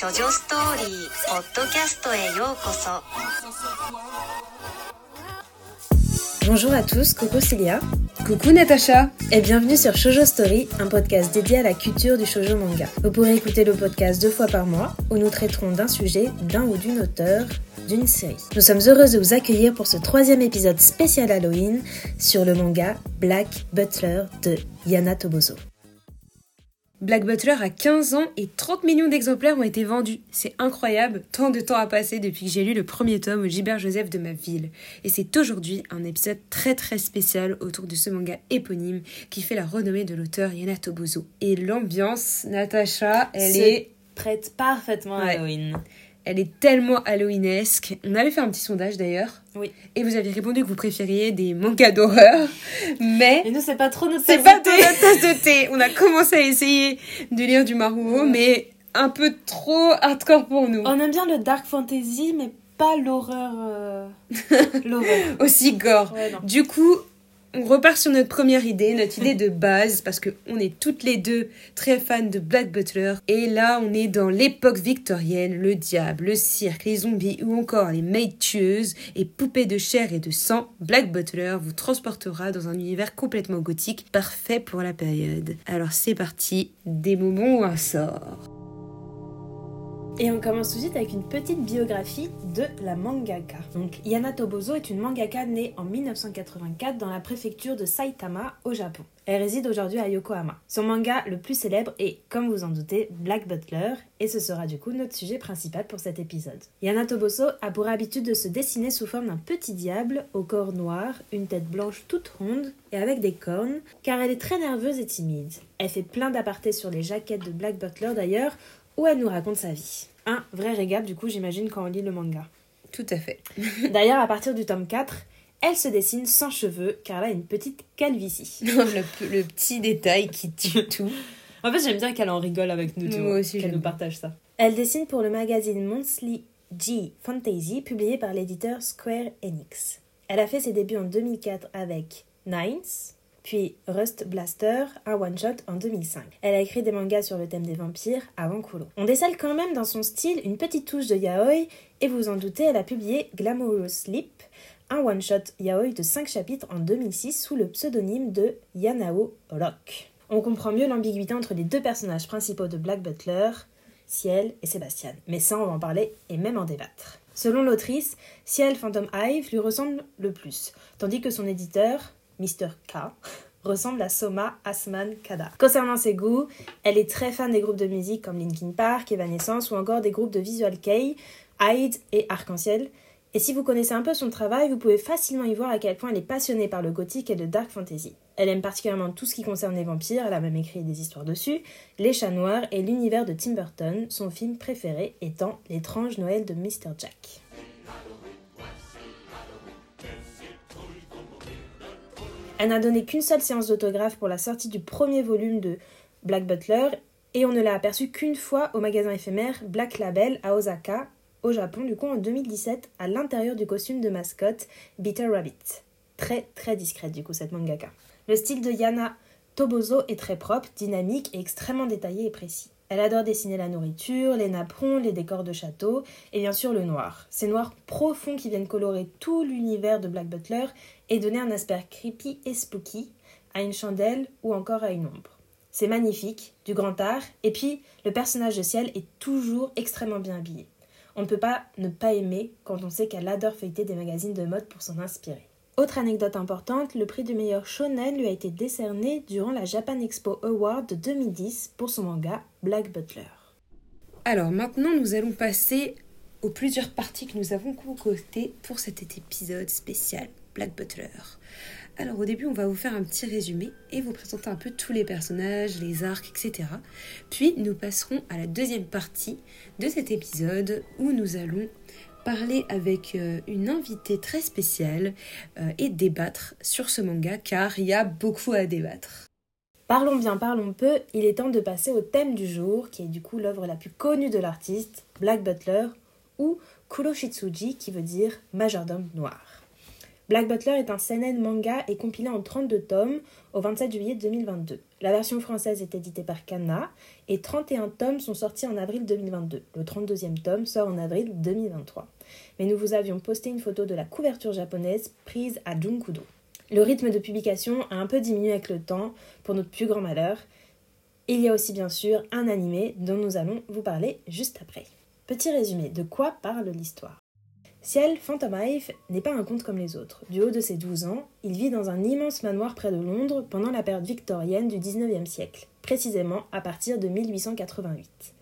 処女ストーリーポッドキャストへようこそ Bonjour à tous, coucou Célia Coucou Natacha et bienvenue sur Shoujo Story, un podcast dédié à la culture du shoujo manga. Vous pourrez écouter le podcast deux fois par mois où nous traiterons d'un sujet, d'un ou d'une auteur, d'une série. Nous sommes heureuses de vous accueillir pour ce troisième épisode spécial Halloween sur le manga Black Butler de Yana Toboso. Black Butler a 15 ans et 30 millions d'exemplaires ont été vendus. C'est incroyable, tant de temps a passé depuis que j'ai lu le premier tome au Gilbert Joseph de ma ville. Et c'est aujourd'hui un épisode très très spécial autour de ce manga éponyme qui fait la renommée de l'auteur Yana Toboso. Et l'ambiance, Natacha, elle est... prête parfaitement à Ouais. Halloween. Elle est tellement halloweenesque. On avait fait un petit sondage d'ailleurs. Oui. Et vous avez répondu que vous préfériez des mangas d'horreur. Mais Et nous, c'est pas trop notre C'est tasse pas de thé. la tasse de thé. On a commencé à essayer de lire du Maruo, mais un peu trop hardcore pour nous. On aime bien le dark fantasy, mais pas l'horreur. euh, l'horreur. Aussi gore. Ouais. Du coup, on repart sur notre première idée, notre idée de base, parce que on est toutes les deux très fans de Black Butler. Et là, on est dans l'époque victorienne, le diable, le cirque, les zombies ou encore les maids tueuses et poupées de chair et de sang. Black Butler vous transportera dans un univers complètement gothique, parfait pour la période. Alors c'est parti, des moments où un sort. Et on commence tout de suite avec une petite biographie de la mangaka. Donc Yana Toboso est une mangaka née en 1984 dans la préfecture de Saitama au Japon. Elle réside aujourd'hui à Yokohama. Son manga le plus célèbre est, comme vous en doutez, Black Butler, et ce sera du coup notre sujet principal pour cet épisode. Yana Toboso a pour habitude de se dessiner sous forme d'un petit diable au corps noir, une tête blanche toute ronde et avec des cornes, car elle est très nerveuse et timide. Elle fait plein d'apartés sur les jaquettes de Black Butler d'ailleurs, où elle nous raconte sa vie. Un vrai régal du coup j'imagine quand on lit le manga. Tout à fait. D'ailleurs à partir du tome 4, elle se dessine sans cheveux car elle a une petite calvitie. le, le petit détail qui tue tout. En fait j'aime bien qu'elle en rigole avec nous, Moi aussi, qu'elle nous partage ça. Elle dessine pour le magazine Monthly G Fantasy publié par l'éditeur Square Enix. Elle a fait ses débuts en 2004 avec Nines, puis Rust Blaster, un one-shot en 2005. Elle a écrit des mangas sur le thème des vampires avant Kulo. On décèle quand même dans son style une petite touche de yaoi, et vous en doutez, elle a publié Glamorous Sleep, un one-shot yaoi de 5 chapitres en 2006 sous le pseudonyme de Yanao Rock. On comprend mieux l'ambiguïté entre les deux personnages principaux de Black Butler, Ciel et Sébastien. Mais ça, on va en parler et même en débattre. Selon l'autrice, Ciel Phantom Hive lui ressemble le plus, tandis que son éditeur, Mr. K, ressemble à Soma Asman Kada. Concernant ses goûts, elle est très fan des groupes de musique comme Linkin Park, Evanescence ou encore des groupes de visual kei, Hyde et Arc-en-Ciel. Et si vous connaissez un peu son travail, vous pouvez facilement y voir à quel point elle est passionnée par le gothique et le dark fantasy. Elle aime particulièrement tout ce qui concerne les vampires, elle a même écrit des histoires dessus, les chats noirs et l'univers de Tim Burton, son film préféré étant L'étrange Noël de Mr. Jack. Elle n'a donné qu'une seule séance d'autographe pour la sortie du premier volume de Black Butler et on ne l'a aperçue qu'une fois au magasin éphémère Black Label à Osaka, au Japon, du coup en 2017, à l'intérieur du costume de mascotte Bitter Rabbit. Très très discrète du coup cette mangaka. Le style de Yana Toboso est très propre, dynamique et extrêmement détaillé et précis. Elle adore dessiner la nourriture, les napperons, les décors de château et bien sûr le noir. Ces noirs profonds qui viennent colorer tout l'univers de Black Butler et donner un aspect creepy et spooky à une chandelle ou encore à une ombre. C'est magnifique, du grand art, et puis le personnage de Ciel est toujours extrêmement bien habillé. On ne peut pas ne pas aimer quand on sait qu'elle adore feuilleter des magazines de mode pour s'en inspirer. Autre anecdote importante, le prix du meilleur shonen lui a été décerné durant la Japan Expo Award de 2010 pour son manga Black Butler. Alors maintenant, nous allons passer aux plusieurs parties que nous avons concoctées pour cet épisode spécial Black Butler. Alors au début, on va vous faire un petit résumé et vous présenter un peu tous les personnages, les arcs, etc. Puis nous passerons à la deuxième partie de cet épisode où nous allons parler avec euh, une invitée très spéciale euh, et débattre sur ce manga car il y a beaucoup à débattre. Parlons bien, parlons peu, il est temps de passer au thème du jour, qui est du coup l'œuvre la plus connue de l'artiste, Black Butler, ou Kuroshitsuji, qui veut dire majordome noir. Black Butler est un seinen manga et compilé en 32 tomes au 27 juillet 2022. La version française est éditée par Kana et 31 tomes sont sortis en avril 2022. Le 32e tome sort en avril 2023. Mais nous vous avions posté une photo de la couverture japonaise prise à Junkudo. Le rythme de publication a un peu diminué avec le temps, pour notre plus grand malheur. Il y a aussi bien sûr un animé dont nous allons vous parler juste après. Petit résumé, de quoi parle l'histoire? Ciel Phantom Hive n'est pas un conte comme les autres. Du haut de ses 12 ans, il vit dans un immense manoir près de Londres pendant la période victorienne du 19e siècle, précisément à partir de 1888.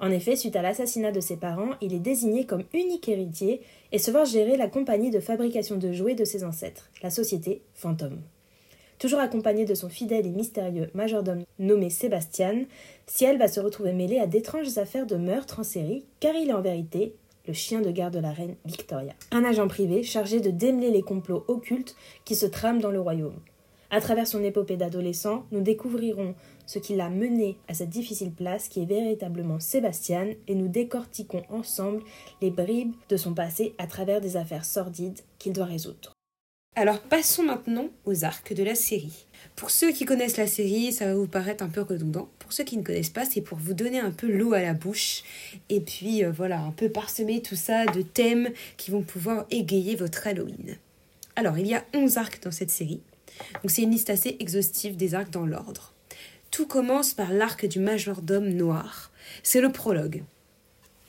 En effet, suite à l'assassinat de ses parents, il est désigné comme unique héritier et se voit gérer la compagnie de fabrication de jouets de ses ancêtres, la société Phantom. Toujours accompagné de son fidèle et mystérieux majordome nommé Sébastien, Ciel va se retrouver mêlé à d'étranges affaires de meurtre en série, car il est en vérité le chien de garde de la reine Victoria, un agent privé chargé de démêler les complots occultes qui se trament dans le royaume. À travers son épopée d'adolescent, nous découvrirons ce qui l'a mené à cette difficile place qui est véritablement Sébastien et nous décortiquons ensemble les bribes de son passé à travers des affaires sordides qu'il doit résoudre. Alors passons maintenant aux arcs de la série. Pour ceux qui connaissent la série, ça va vous paraître un peu redondant. Pour ceux qui ne connaissent pas, c'est pour vous donner un peu l'eau à la bouche et puis euh, voilà, un peu parsemer tout ça de thèmes qui vont pouvoir égayer votre Halloween. Alors, il y a 11 arcs dans cette série. Donc c'est une liste assez exhaustive des arcs dans l'ordre. Tout commence par l'arc du majordome noir. C'est le prologue.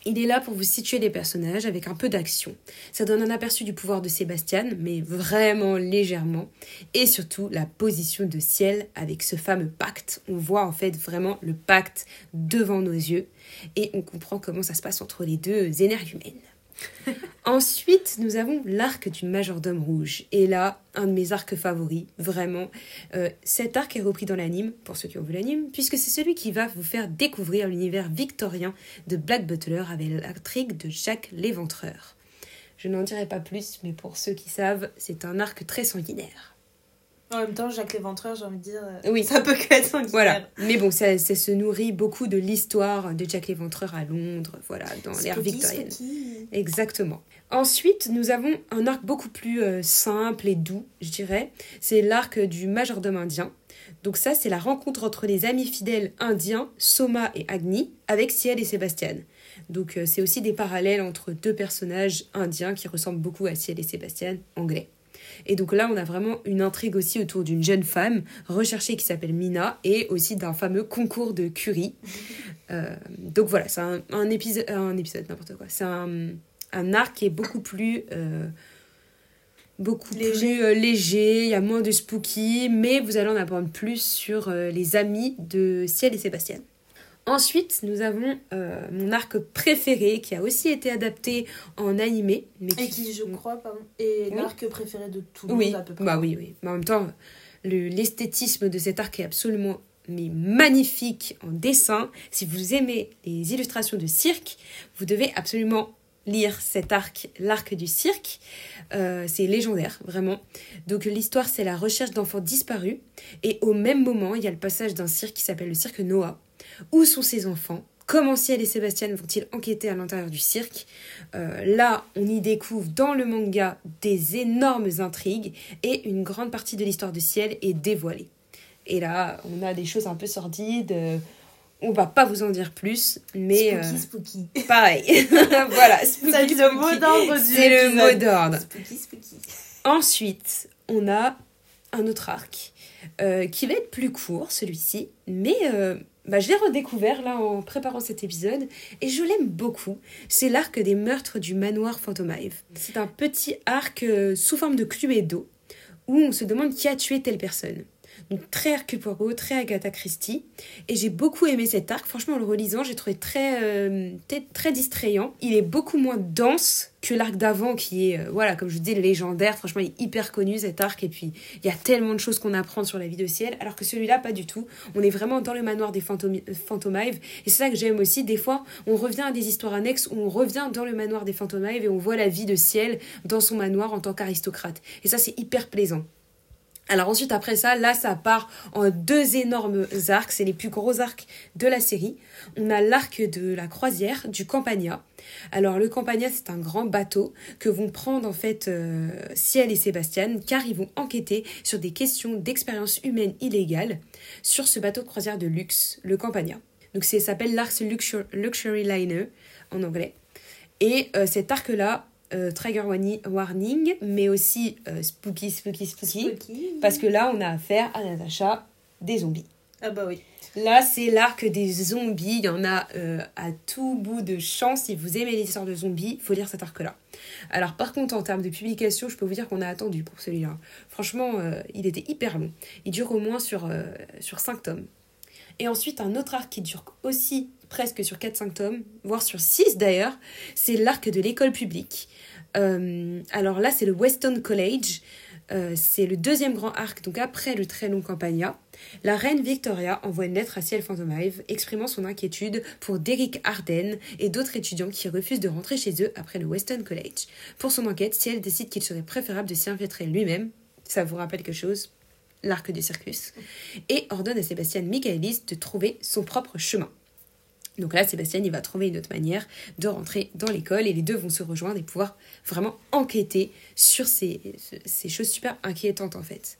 Il est là pour vous situer les personnages avec un peu d'action. Ça donne un aperçu du pouvoir de Sébastien, mais vraiment légèrement. Et surtout la position de Ciel avec ce fameux pacte. On voit en fait vraiment le pacte devant nos yeux. Et on comprend comment ça se passe entre les deux énergumènes. Ensuite, nous avons l'arc du majordome rouge. Et là, un de mes arcs favoris, vraiment. Euh, cet arc est repris dans l'anime, pour ceux qui ont vu l'anime, puisque c'est celui qui va vous faire découvrir l'univers victorien de Black Butler avec l'intrigue de Jack l'Éventreur. Je n'en dirai pas plus, mais pour ceux qui savent, c'est un arc très sanguinaire. En même temps, Jacques Léventreur, j'ai envie de dire, euh, Oui. ça peut que être. Voilà. Mais bon, ça, ça se nourrit beaucoup de l'histoire de Jack l'Éventreur à Londres, voilà, dans l'ère victorienne. spooky. Exactement. Ensuite, nous avons un arc beaucoup plus euh, simple et doux, je dirais. C'est l'arc du majordome indien. Donc ça, c'est la rencontre entre les amis fidèles indiens, Soma et Agni, avec Ciel et Sébastien. Donc euh, c'est aussi des parallèles entre deux personnages indiens qui ressemblent beaucoup à Ciel et Sébastien, anglais. Et donc là, on a vraiment une intrigue aussi autour d'une jeune femme recherchée qui s'appelle Mina et aussi d'un fameux concours de Curie. Euh, donc voilà, c'est un, un épisode, un épisode n'importe quoi. C'est un, un arc qui est beaucoup plus euh, beaucoup Léger. plus euh, léger, il y a moins de spooky, mais vous allez en apprendre plus sur euh, les amis de Ciel et Sébastien. Ensuite, nous avons euh, mon arc préféré qui a aussi été adapté en animé. Mais Et qui, je crois, pardon, est Oui. l'arc préféré de tout le oui, monde à peu près. bah oui, oui. Mais en même temps, le- l'esthétisme de cet arc est absolument mais magnifique en dessin. Si vous aimez les illustrations de cirque, vous devez absolument lire cet arc, l'arc du cirque. Euh, c'est légendaire, vraiment. Donc l'histoire, c'est la recherche d'enfants disparus. Et au même moment, il y a le passage d'un cirque qui s'appelle le cirque Noah. Où sont ces enfants? Comment Ciel et Sébastien vont-ils enquêter à l'intérieur du cirque? Euh, Là, on y découvre dans le manga des énormes intrigues et une grande partie de l'histoire de Ciel est dévoilée. Et là, on a des choses un peu sordides. euh, On va pas vous en dire plus, mais spooky, euh, spooky. pareil. voilà, spooky, C'est le mot d'ordre C'est le mot d'ordre. Spooky, spooky. Ensuite, on a un autre arc qui va être plus court, celui-ci, mais bah, je l'ai redécouvert là en préparant cet épisode et je l'aime beaucoup. C'est l'arc des meurtres du manoir Phantomive. C'est un petit arc euh, sous forme de cluedo où on se demande qui a tué telle personne. Donc très Hercule Poirot, très Agatha Christie. Et j'ai beaucoup aimé cet arc. Franchement, en le relisant, j'ai trouvé très, euh, très, très distrayant. Il est beaucoup moins dense que l'arc d'avant qui est, euh, voilà, comme je dis, légendaire. Franchement, il est hyper connu cet arc. Et puis, il y a tellement de choses qu'on apprend sur la vie de ciel. Alors que celui-là, pas du tout. On est vraiment dans le manoir des Phantomives. Et c'est ça que j'aime aussi. Des fois, on revient à des histoires annexes où on revient dans le manoir des Phantomives et on voit la vie de ciel dans son manoir en tant qu'aristocrate. Et ça, c'est hyper plaisant. Alors ensuite, après ça, là, ça part en deux énormes arcs. C'est les plus gros arcs de la série. On a l'arc de la croisière du Campania. Alors le Campania, c'est un grand bateau que vont prendre en fait euh, Ciel et Sébastien, car ils vont enquêter sur des questions d'expérience humaine illégale sur ce bateau de croisière de luxe, le Campania. Donc ça s'appelle l'arc Luxury Liner en anglais. Et euh, cet arc-là, euh, Trigger Warning, mais aussi euh, spooky, spooky, spooky, Parce que là, on a affaire à Natacha des zombies. Ah bah oui. Là, c'est l'arc des zombies. Il y en a euh, à tout bout de champ. Si vous aimez les histoires de zombies, il faut lire cet arc-là. Alors, par contre, en termes de publication, je peux vous dire qu'on a attendu pour celui-là. Franchement, il était hyper long. Il dure au moins sur, sur 5 tomes. Et ensuite, un autre arc qui dure aussi presque sur 4-5 tomes, voire sur 6 d'ailleurs, c'est l'arc de l'école publique. Euh, alors là, c'est le Weston College. Euh, c'est le deuxième grand arc, donc après le très long Campania. La reine Victoria envoie une lettre à Ciel Phantomive exprimant son inquiétude pour Derrick Arden et d'autres étudiants qui refusent de rentrer chez eux après le Weston College. Pour son enquête, Ciel décide qu'il serait préférable de s'y infiltrer lui-même. Ça vous rappelle quelque chose? L'arc du circus. Et ordonne à Sébastien Michaelis de trouver son propre chemin. Donc là, Sébastien, il va trouver une autre manière de rentrer dans l'école et les deux vont se rejoindre et pouvoir vraiment enquêter sur ces, choses super inquiétantes en fait.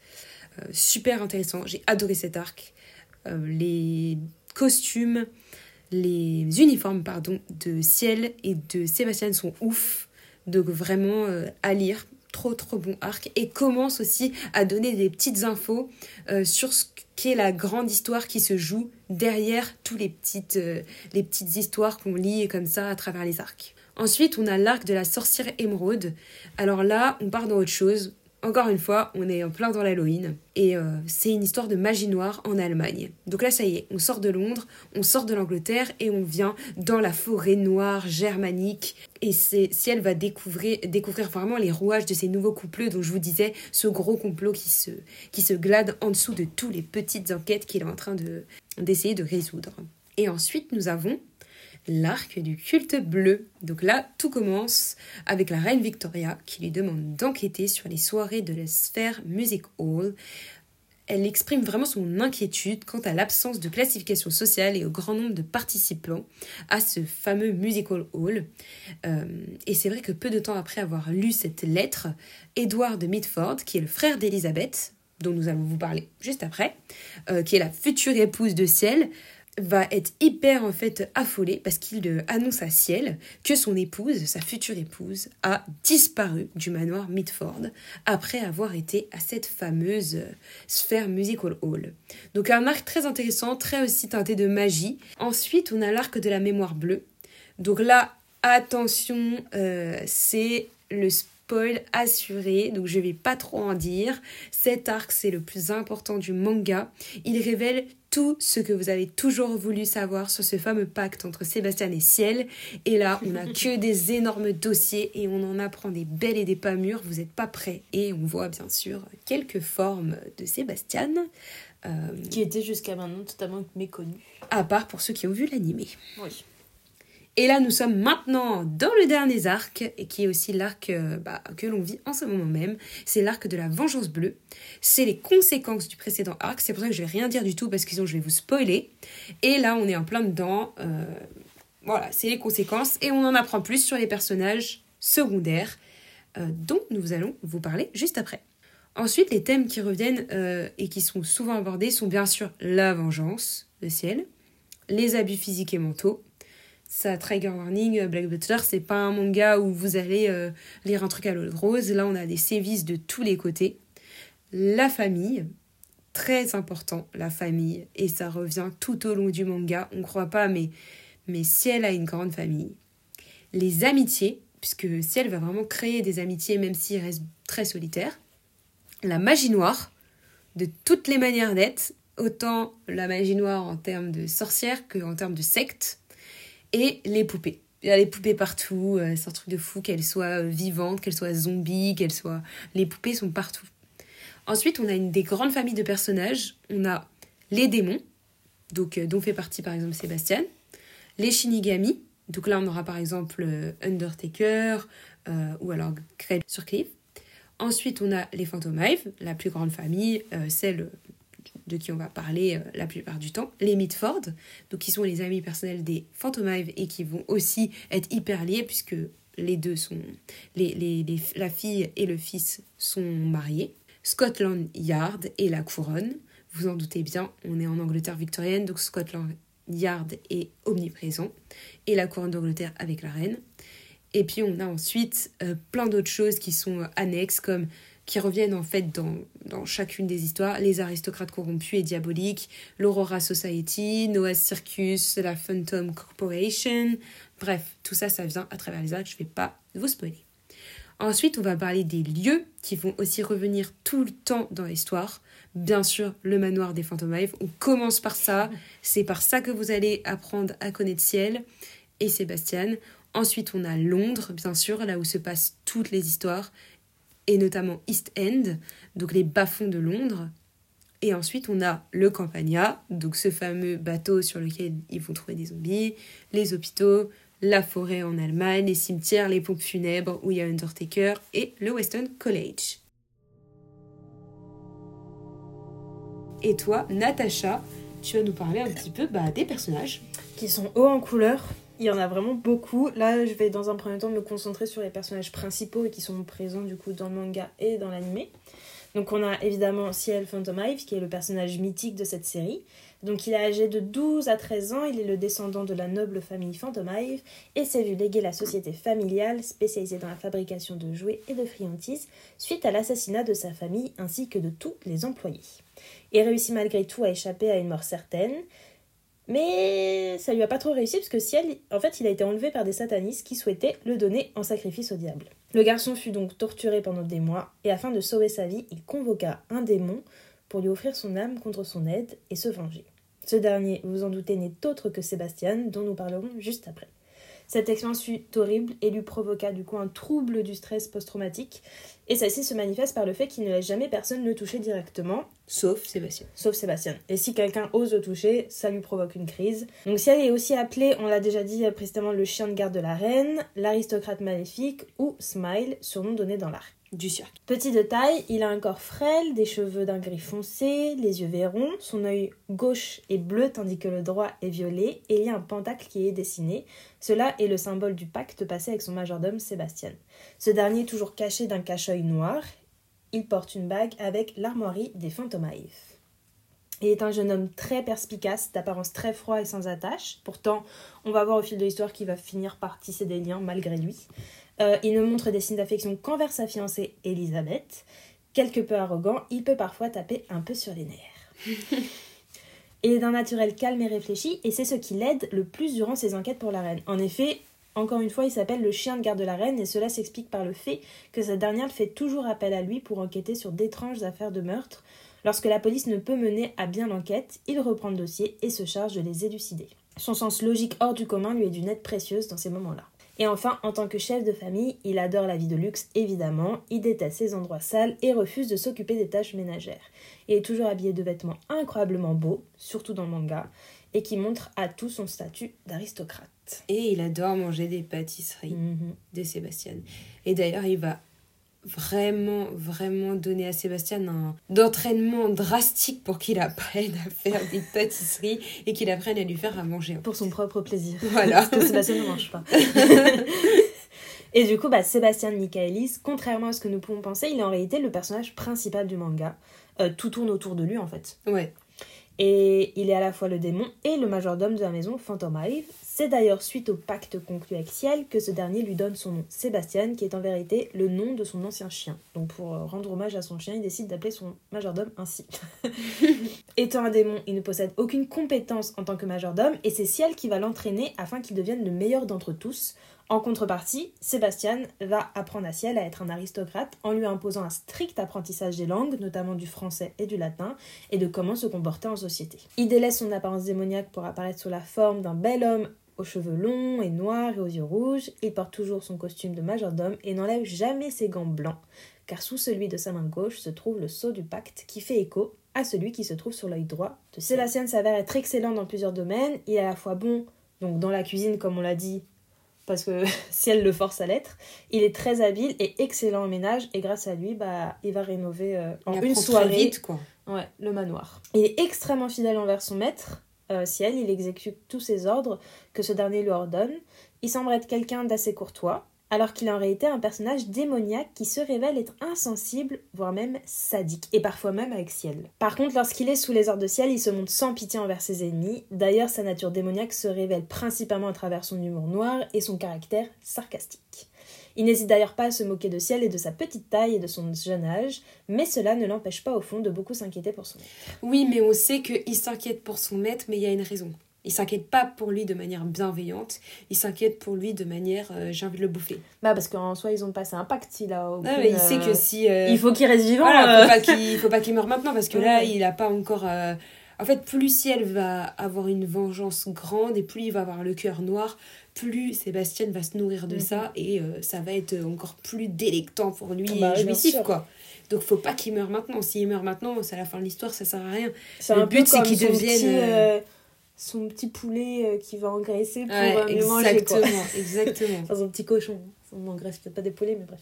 Euh, super intéressant, j'ai adoré cet arc. Euh, les costumes, les uniformes pardon, de Ciel et de Sébastien sont ouf. Donc vraiment euh, à lire, trop trop bon arc et commence aussi à donner des petites infos sur ce qu'est la grande histoire qui se joue derrière tous les petites, euh, les petites histoires qu'on lit comme ça à travers les arcs. Ensuite, on a l'arc de la sorcière émeraude. Alors là, on part dans autre chose. Encore une fois, on est en plein dans l'Halloween et euh, c'est une histoire de magie noire en Allemagne. Donc là, ça y est, on sort de Londres, on sort de l'Angleterre et on vient dans la forêt noire germanique. Et c'est si elle va découvrir, découvrir vraiment les rouages de ces nouveaux coupleux dont je vous disais, ce gros complot qui se, qui se glade en dessous de toutes les petites enquêtes qu'il est en train de, d'essayer de résoudre. Et ensuite, nous avons l'arc du culte bleu. Donc là, tout commence avec la reine Victoria qui lui demande d'enquêter sur les soirées de la sphère Music Hall. Elle exprime vraiment son inquiétude quant à l'absence de classification sociale et au grand nombre de participants à ce fameux Musical Hall. Euh, et c'est vrai que peu de temps après avoir lu cette lettre, Edward Mitford, qui est le frère d'Elizabeth, dont nous allons vous parler juste après, euh, qui est la future épouse de Ciel, va être hyper en fait affolé parce qu'il annonce à Ciel que son épouse, sa future épouse, a disparu du manoir Mitford après avoir été à cette fameuse sphère musical hall. Donc un arc très intéressant, très aussi teinté de magie. Ensuite, on a l'arc de la mémoire bleue. Donc là, attention, euh, c'est le spoil assuré, donc je vais pas trop en dire. Cet arc, c'est le plus important du manga. Il révèle tout ce que vous avez toujours voulu savoir sur ce fameux pacte entre Sébastien et Ciel. Et là, on n'a que des énormes dossiers et on en apprend des belles et des pas mûres. Vous n'êtes pas prêts. Et on voit bien sûr quelques formes de Sébastien. Euh, qui était jusqu'à maintenant totalement méconnu. À part pour ceux qui ont vu l'animé. Oui. Et là, nous sommes maintenant dans le dernier arc, et qui est aussi l'arc euh, bah, que l'on vit en ce moment même. C'est l'arc de la vengeance bleue. C'est les conséquences du précédent arc. C'est pour ça que je vais rien dire du tout, parce que sinon je vais vous spoiler. Et là, on est en plein dedans. Euh, voilà, c'est les conséquences. Et on en apprend plus sur les personnages secondaires, euh, dont nous allons vous parler juste après. Ensuite, les thèmes qui reviennent et qui sont souvent abordés sont bien sûr la vengeance, le ciel, les abus physiques et mentaux, ça trigger warning, euh, Black Butler, c'est pas un manga où vous allez euh, lire un truc à l'eau rose. Là, on a des sévices de tous les côtés. La famille, très important, la famille, et ça revient tout au long du manga. On croit pas, mais, mais Ciel a une grande famille. Les amitiés, puisque Ciel va vraiment créer des amitiés, même s'il reste très solitaire. La magie noire, de toutes les manières d'être, autant la magie noire en termes de sorcière que en termes de secte et les poupées. Il y a les poupées partout, euh, c'est un truc de fou, qu'elles soient euh, vivantes, qu'elles soient zombies, qu'elles soient... Les poupées sont partout. Ensuite, on a une des grandes familles de personnages. On a les démons, donc, euh, dont fait partie par exemple Sébastien. Les Shinigami, donc là on aura par exemple Undertaker ou alors Greg Surcliffe. Ensuite, on a les Phantomive, la plus grande famille, euh, celle de qui on va parler euh, la plupart du temps, les Mitford, donc qui sont les amis personnels des Phantomive et qui vont aussi être hyper liés puisque les deux sont, les- la fille et le fils sont mariés. Scotland Yard et la couronne, vous en doutez bien, on est en Angleterre victorienne, donc Scotland Yard est omniprésent et la couronne d'Angleterre avec la reine. Et puis on a ensuite euh, plein d'autres choses qui sont euh, annexes, comme qui reviennent en fait dans, dans chacune des histoires. Les aristocrates corrompus et diaboliques, l'Aurora Society, Noah's Circus, la Phantom Corporation. Bref, tout ça, ça vient à travers les arcs, je vais pas vous spoiler. Ensuite, on va parler des lieux qui vont aussi revenir tout le temps dans l'histoire. Bien sûr, le manoir des Phantomive. On commence par ça. C'est par ça que vous allez apprendre à connaître Ciel et Sébastien. Ensuite, on a Londres, bien sûr, là où se passent toutes les histoires, et notamment East End, donc les bas-fonds de Londres. Et ensuite, on a le Campania, donc ce fameux bateau sur lequel ils vont trouver des zombies, les hôpitaux, la forêt en Allemagne, les cimetières, les pompes funèbres où il y a Undertaker, et le Weston College. Et toi, Natacha, tu vas nous parler un petit peu bah, des personnages. qui sont hauts en couleur. Il y en a vraiment beaucoup. Là, je vais dans un premier temps me concentrer sur les personnages principaux et qui sont présents du coup dans le manga et dans l'animé. Donc on a évidemment Ciel Phantomive qui est le personnage mythique de cette série. Donc il est âgé de 12 à 13 ans, il est le descendant de la noble famille Phantomive et s'est vu léguer la société familiale spécialisée dans la fabrication de jouets et de friandises suite à l'assassinat de sa famille ainsi que de tous les employés. Il réussit malgré tout à échapper à une mort certaine, mais ça lui a pas trop réussi parce que Ciel, en fait, il a été enlevé par des satanistes qui souhaitaient le donner en sacrifice au diable. Le garçon fut donc torturé pendant des mois et afin de sauver sa vie, il convoqua un démon pour lui offrir son âme contre son aide et se venger. Ce dernier, vous en doutez, n'est autre que Sébastien, dont nous parlerons juste après. Cette expérience fut horrible et lui provoqua du coup un trouble du stress post-traumatique. Et celle-ci se manifeste par le fait qu'il ne laisse jamais personne le toucher directement, Sauf Sébastien. sauf Sébastien. Et si quelqu'un ose le toucher, ça lui provoque une crise. Donc Ciel est aussi appelé, on l'a déjà dit précédemment, le chien de garde de la reine, l'aristocrate maléfique ou Smile, surnom donné dans l'arc. Du cirque. Petit de taille, il a un corps frêle, des cheveux d'un gris foncé, les yeux verrons, son œil gauche est bleu tandis que le droit est violet, et il y a un pentacle qui est dessiné. Cela est le symbole du pacte passé avec son majordome Sébastien. Ce dernier toujours caché d'un cache-œil noir. Il porte une bague avec l'armoirie des Phantomive. Il est un jeune homme très perspicace, d'apparence très froid et sans attache. Pourtant, on va voir au fil de l'histoire qu'il va finir par tisser des liens malgré lui. Euh, il ne montre des signes d'affection qu'envers sa fiancée Elisabeth. Quelque peu arrogant, il peut parfois taper un peu sur les nerfs. il est d'un naturel calme et réfléchi, et c'est ce qui l'aide le plus durant ses enquêtes pour la reine. En effet, encore une fois, il s'appelle le chien de garde de la reine, et cela s'explique par le fait que cette dernière fait toujours appel à lui pour enquêter sur d'étranges affaires de meurtre. Lorsque la police ne peut mener à bien l'enquête, il reprend le dossier et se charge de les élucider. Son sens logique hors du commun lui est d'une aide précieuse dans ces moments-là. Et enfin, en tant que chef de famille, il adore la vie de luxe évidemment, il déteste ses endroits sales et refuse de s'occuper des tâches ménagères. Il est toujours habillé de vêtements incroyablement beaux, surtout dans le manga, et qui montrent à tout son statut d'aristocrate. Et il adore manger des pâtisseries Mhm. de Sébastien. Et d'ailleurs, il va vraiment, vraiment donner à Sébastien un entraînement drastique pour qu'il apprenne à faire des pâtisseries et qu'il apprenne à lui faire à manger. Pour son propre plaisir. Voilà. Parce que Sébastien ne mange pas. Et du coup, bah, Sébastien Michaelis, contrairement à ce que nous pouvons penser, il est en réalité le personnage principal du manga. Euh, tout tourne autour de lui en fait. Ouais. Et il est à la fois le démon et le majordome de la maison Phantomive. C'est d'ailleurs suite au pacte conclu avec Ciel que ce dernier lui donne son nom, Sébastien, qui est en vérité le nom de son ancien chien. Donc pour euh, rendre hommage à son chien, il décide d'appeler son majordome ainsi. Étant un démon, il ne possède aucune compétence en tant que majordome et c'est Ciel qui va l'entraîner afin qu'il devienne le meilleur d'entre tous. En contrepartie, Sébastien va apprendre à Ciel à être un aristocrate en lui imposant un strict apprentissage des langues, notamment du français et du latin, et de comment se comporter en société. Il délaisse son apparence démoniaque pour apparaître sous la forme d'un bel homme aux cheveux longs et noirs et aux yeux rouges. Il porte toujours son costume de majordome et n'enlève jamais ses gants blancs, car sous celui de sa main gauche se trouve le sceau du pacte qui fait écho à celui qui se trouve sur l'œil droit de Sébastien s'avère être excellent dans plusieurs domaines. Il est à la fois bon donc dans la cuisine, comme on l'a dit, parce que Ciel le force à l'être. Il est très habile et excellent en ménage, et grâce à lui, bah, il va rénover euh, en Il une soirée vite, quoi. ouais, le manoir. Il est extrêmement fidèle envers son maître, euh, Ciel, il exécute tous ses ordres que ce dernier lui ordonne. Il semble être quelqu'un d'assez courtois, alors qu'il est en réalité un personnage démoniaque qui se révèle être insensible, voire même sadique, et parfois même avec Ciel. Par contre, lorsqu'il est sous les ordres de Ciel, il se montre sans pitié envers ses ennemis. D'ailleurs, sa nature démoniaque se révèle principalement à travers son humour noir et son caractère sarcastique. Il n'hésite d'ailleurs pas à se moquer de Ciel et de sa petite taille et de son jeune âge, mais cela ne l'empêche pas au fond de beaucoup s'inquiéter pour son maître. Oui, mais on sait qu'il s'inquiète pour son maître, mais il y a une raison. Il s'inquiète pas pour lui de manière bienveillante, il s'inquiète pour lui de manière euh, j'ai envie de le bouffer. Bah parce qu'en soi ils ont passé un pacte, il a aucune, Ah, mais il sait euh, que si. euh, il faut qu'il reste vivant. Voilà, euh. faut pas qu'il faut pas qu'il meure maintenant parce que là, il a pas encore. En fait, plus Ciel va avoir une vengeance grande et plus il va avoir le cœur noir, plus Sébastien va se nourrir de Mhm. ça et euh, ça va être encore plus délectant pour lui Bah et jouissif quoi. Donc faut pas qu'il meure maintenant. S'il meurt maintenant, c'est la fin de l'histoire, ça sert à rien. Le un but, c'est qu'il devienne, petit, euh, euh, son petit poulet euh, qui va engraisser pour Ouais, euh, mieux manger quoi. exactement, exactement. Enfin, son petit cochon. On n'engraisse peut-être pas des poulets, mais bref.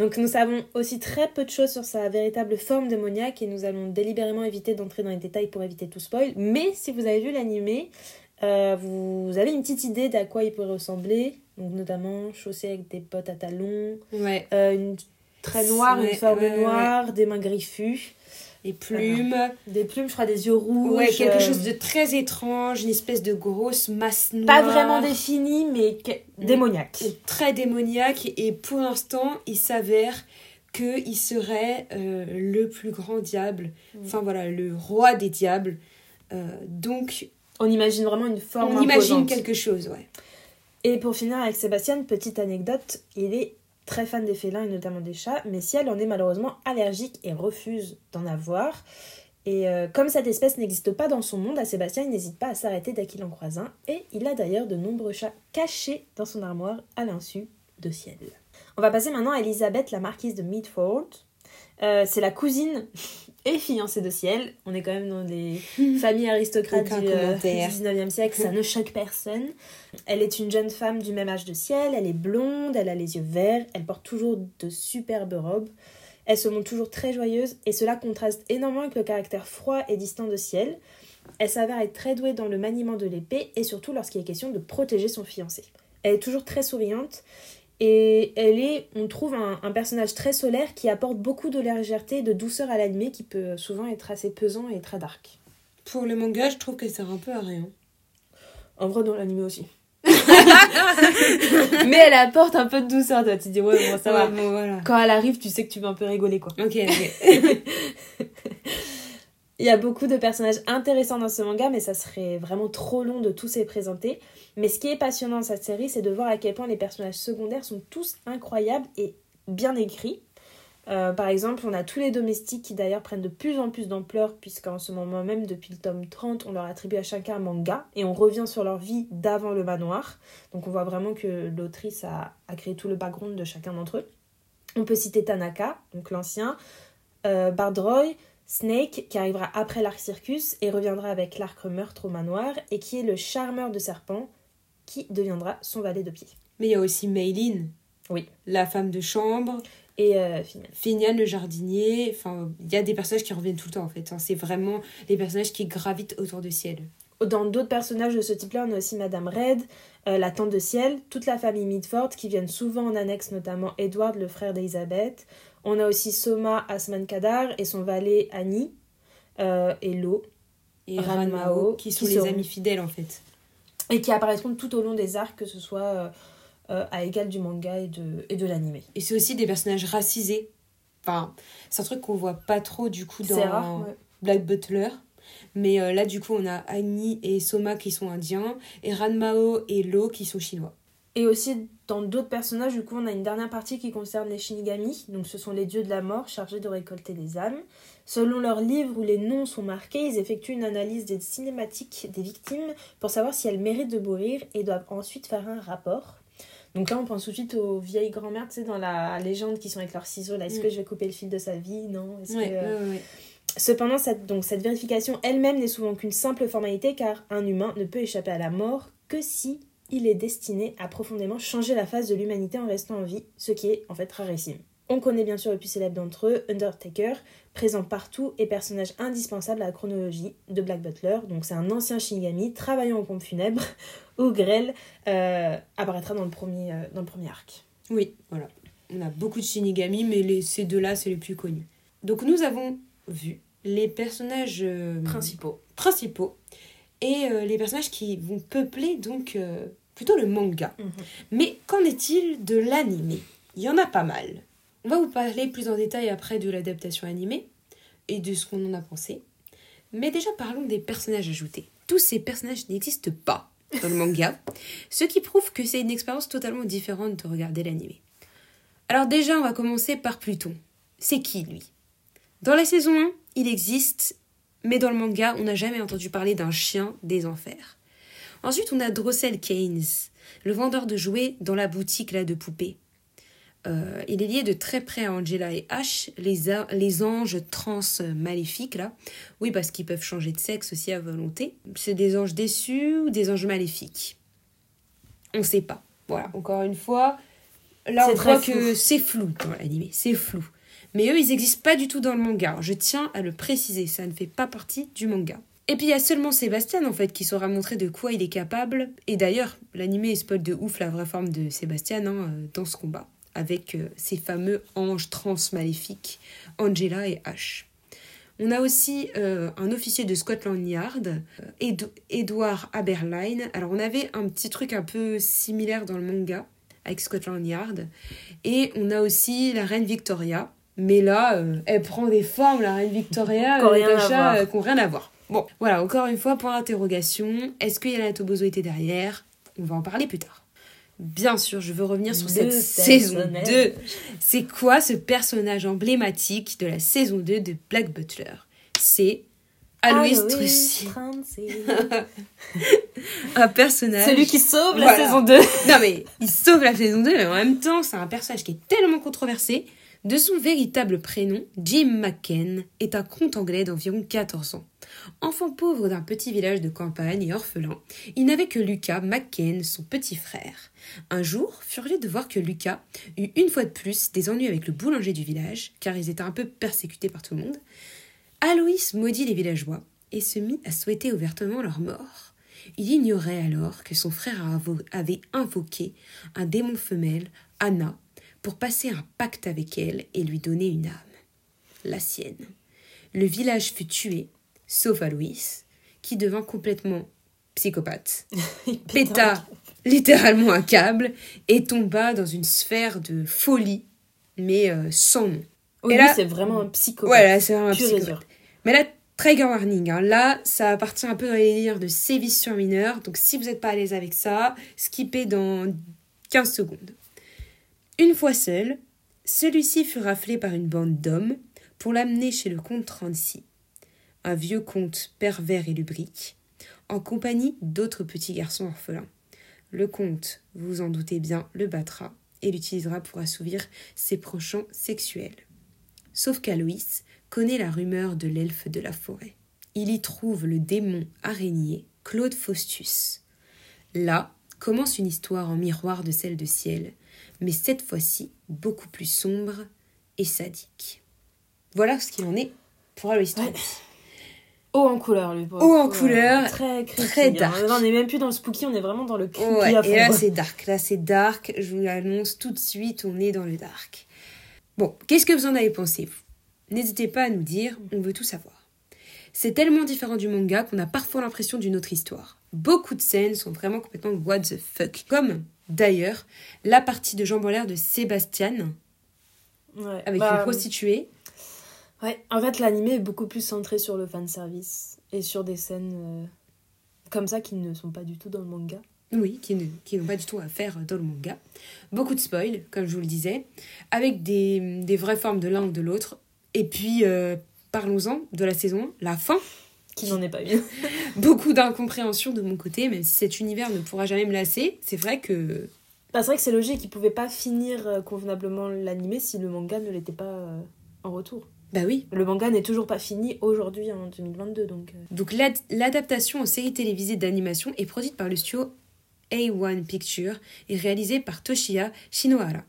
Donc nous savons aussi très peu de choses sur sa véritable forme démoniaque et nous allons délibérément éviter d'entrer dans les détails pour éviter tout spoil. Mais si vous avez vu l'animé, euh, vous avez une petite idée d'à quoi il pourrait ressembler. Donc notamment chaussé avec des bottes à talons, Ouais. euh, une très noire, une forme ouais, ouais. noire, des mains griffues, Les plumes. des plumes, je crois des yeux rouges. Ouais, quelque euh, chose de très étrange, une espèce de grosse masse noire. Pas vraiment défini, mais que- démoniaque. très démoniaque et pour l'instant il s'avère que il serait euh, le plus grand diable Mm. enfin voilà le roi des diables Euh, donc On imagine vraiment une forme on imagine imposante. quelque chose ouais Et pour finir avec Sébastien, petite anecdote, il est très fan des félins et notamment des chats, mais si en est malheureusement allergique et refuse d'en avoir. Et euh, comme cette espèce n'existe pas dans son monde, à Sébastien, il n'hésite pas à s'arrêter dès qu'il en croise un, et il a d'ailleurs de nombreux chats cachés dans son armoire à l'insu de Ciel. On va passer maintenant à Elisabeth, la marquise de Midford. Euh, c'est la cousine et fiancée de Ciel. On est quand même dans les familles aristocrates du, euh, du 19e siècle, ça ne choque personne. Elle est une jeune femme du même âge de Ciel, elle est blonde, elle a les yeux verts, elle porte toujours de superbes robes. Elle se montre toujours très joyeuse et cela contraste énormément avec le caractère froid et distant de Ciel. Elle s'avère être très douée dans le maniement de l'épée et surtout lorsqu'il est question de protéger son fiancé. Elle est toujours très souriante et elle est, on trouve, un, un personnage très solaire qui apporte beaucoup de légèreté et de douceur à l'animé qui peut souvent être assez pesant et très dark. pour le manga je trouve qu'elle sert un peu à rien En vrai, dans l'animé aussi. Mais elle apporte un peu de douceur, toi. Tu te dis, ouais, bon, ça va. Ouais, bon, voilà Quand elle arrive, tu sais que tu vas un peu rigoler, quoi. ok ok Il y a beaucoup de personnages intéressants dans ce manga, mais ça serait vraiment trop long de tous les présenter. Mais ce qui est passionnant dans cette série, c'est de voir à quel point les personnages secondaires sont tous incroyables et bien écrits. Euh, par exemple, on a tous les domestiques qui d'ailleurs prennent de plus en plus d'ampleur, puisqu'en ce moment même, depuis le tome 30, on leur attribue à chacun un manga, et on revient sur leur vie d'avant le manoir. Donc on voit vraiment que l'autrice a, créé tout le background de chacun d'entre eux. On peut citer Tanaka, donc l'ancien, euh, Bardroy, Snake, qui arrivera après l'arc Circus et reviendra avec l'arc Meurtre au manoir, et qui est le charmeur de serpent, qui deviendra son valet de pied. mais il y a aussi Maylin Oui. la femme de chambre Et euh. Finian le jardinier enfin il y a des personnages qui reviennent tout le temps en fait hein. c'est vraiment les personnages qui gravitent autour de ciel Dans d'autres personnages de ce type-là, on a aussi Madame Red, euh, la tante de ciel, toute la famille Midford qui viennent souvent en annexe, notamment Edward, le frère d'Elisabeth. On a aussi Soma Asman Kadar et son valet Annie, euh, et Lo, et Ranmao, qui sont qui les seront- amis fidèles en fait et qui apparaîtront tout au long des arcs, que ce soit euh, euh, à égal du manga et de, et de l'animé. Et c'est aussi des personnages racisés. Enfin, c'est un truc qu'on voit pas trop du coup dans rare, ouais. Black Butler. Mais là, du coup, on a Annie et Soma qui sont indiens, et Ranmao et Lo qui sont chinois. Et aussi, dans d'autres personnages, du coup, on a une dernière partie qui concerne les Shinigami. Donc, ce sont les dieux de la mort chargés de récolter les âmes. Selon leurs livres où les noms sont marqués, ils effectuent une analyse des cinématiques des victimes pour savoir si elles méritent de mourir et doivent ensuite faire un rapport. Donc là, on pense tout de suite aux vieilles grand-mères, tu sais, dans la légende qui sont avec leurs ciseaux. Là, est-ce Mm. que je vais couper le fil de sa vie? Non. Est-ce Ouais, que, euh, ouais. Cependant, cette, donc, cette vérification elle-même n'est souvent qu'une simple formalité car un humain ne peut échapper à la mort que si il est destiné à profondément changer la face de l'humanité en restant en vie, ce qui est en fait rarissime. On connaît bien sûr le plus célèbre d'entre eux, Undertaker, présent partout et personnage indispensable à la chronologie de Black Butler. Donc c'est un ancien Shinigami travaillant aux pompes funèbres où Grell euh, apparaîtra dans le, premier, euh, dans le premier arc. Oui, voilà. On a beaucoup de Shinigami, mais les, ces deux-là, c'est les plus connus. Donc nous avons vu les personnages euh, Principaux. principaux et les personnages qui vont peupler donc plutôt le manga. Mhm. Mais qu'en est-il de l'animé? Il y en a pas mal. On va vous parler plus en détail après de l'adaptation animée et de ce qu'on en a pensé. Mais déjà parlons des personnages ajoutés. Tous ces personnages n'existent pas dans le manga, ce qui prouve que c'est une expérience totalement différente de regarder l'animé. Alors déjà, on va commencer par Pluton. C'est qui lui? Dans la saison 1, il existe, mais dans le manga, on n'a jamais entendu parler d'un chien des enfers. Ensuite, on a Drossel Keynes, le vendeur de jouets dans la boutique là de poupées. Euh, il est lié de très près à Angela et Ash, les, a- les anges trans maléfiques là. Oui, parce qu'ils peuvent changer de sexe aussi à volonté. C'est des anges déçus ou des anges maléfiques? On sait pas. Voilà, encore une fois, là on voit flou. que c'est flou dans l'animé, c'est flou. Mais eux, ils n'existent pas du tout dans le manga. Je tiens à le préciser, ça ne fait pas partie du manga. Et puis il y a seulement Sébastien en fait qui saura montrer de quoi il est capable. Et d'ailleurs, l'animé spoil de ouf la vraie forme de Sébastien hein, euh, dans ce combat, avec euh, ces fameux anges trans maléfiques, Angela et Ash. On a aussi euh, un officier de Scotland Yard, Ed- Edward Aberline. Alors on avait un petit truc un peu similaire dans le manga avec Scotland Yard. Et on a aussi la reine Victoria. Mais là, euh, elle prend des formes, la reine Victoria, Qui ont euh, n'ont rien à voir. Bon, voilà, encore une fois, point d'interrogation. Est-ce que Yana Tobozo était derrière? On va en parler plus tard. Bien sûr, je veux revenir sur cette saison personnage. 2. C'est quoi ce personnage emblématique de la saison 2 de Black Butler? C'est Alois Trucy. Trucy. Un personnage... Celui qui sauve la saison 2. Non mais il sauve la saison 2, mais en même temps, c'est un personnage qui est tellement controversé. De son véritable prénom, Jim McKen est un comte anglais d'environ 14 ans. Enfant pauvre d'un petit village de campagne et orphelin, il n'avait que Lucas McKen, son petit frère. Un jour, furieux de voir que Lucas eut une fois de plus des ennuis avec le boulanger du village, car ils étaient un peu persécutés par tout le monde, Aloïs maudit les villageois et se mit à souhaiter ouvertement leur mort. Il ignorait alors que son frère avait invoqué un démon femelle, Anna, pour passer un pacte avec elle et lui donner une âme, la sienne. Le village fut tué, sauf Aloïs, qui devint complètement psychopathe, péta littéralement un câble et tomba dans une sphère de folie, mais euh, sans nom. Et là- c'est vraiment un psychopathe. Voilà, c'est vraiment un psychopathe. Mais là, trigger warning, hein. là, ça appartient un peu dans les délires de sévices sur mineurs. Donc si vous n'êtes pas à l'aise avec ça, skippez dans 15 secondes. Une fois seul, celui-ci fut raflé par une bande d'hommes pour l'amener chez le comte Trancy, un vieux comte pervers et lubrique, en compagnie d'autres petits garçons orphelins. Le comte, vous en doutez bien, le battra et l'utilisera pour assouvir ses penchants sexuels. Sauf qu'Aloïs connaît la rumeur de l'elfe de la forêt. Il y trouve le démon araignée Claude Faustus. Là commence une histoire en miroir de celle de Ciel, mais cette fois-ci beaucoup plus sombre et sadique. Voilà ce qu'il en est pour Aloïs Ouais. Haut en couleur, lui. Haut en couleur, Très creepy. très hein. dark. On n'est même plus dans le spooky, on est vraiment dans le creepy Ouais, à fond. et là c'est dark, là c'est dark, je vous l'annonce tout de suite, on est dans le dark. Bon, qu'est-ce que vous en avez pensé vous? N'hésitez pas à nous dire, on veut tout savoir. C'est tellement différent du manga qu'on a parfois l'impression d'une autre histoire. Beaucoup de scènes sont vraiment complètement what the fuck. Comme, d'ailleurs, la partie de en l'air de Sébastien Ouais. avec Bah, une prostituée. Ouais, en fait, l'animé est beaucoup plus centré sur le fanservice et sur des scènes euh, comme ça qui ne sont pas du tout dans le manga. Oui, qui ne- qui n'ont pas du tout à faire dans le manga. Beaucoup de spoil, comme je vous le disais, avec des, des vraies formes de l'un ou de l'autre. Et puis, euh, parlons-en de la saison 1, la fin. Qui n'en est pas une. Beaucoup d'incompréhension de mon côté, même si cet univers ne pourra jamais me lasser. C'est vrai que. Bah, c'est vrai que c'est logique, ils pouvaient pas finir euh, convenablement l'animé si le manga ne l'était pas euh, en retour. Bah oui. Le manga n'est toujours pas fini aujourd'hui en 2022, donc. euh, Donc, l'ad- l'adaptation en série télévisée d'animation est produite par le studio A1 Pictures et réalisée par Toshiya Shinohara.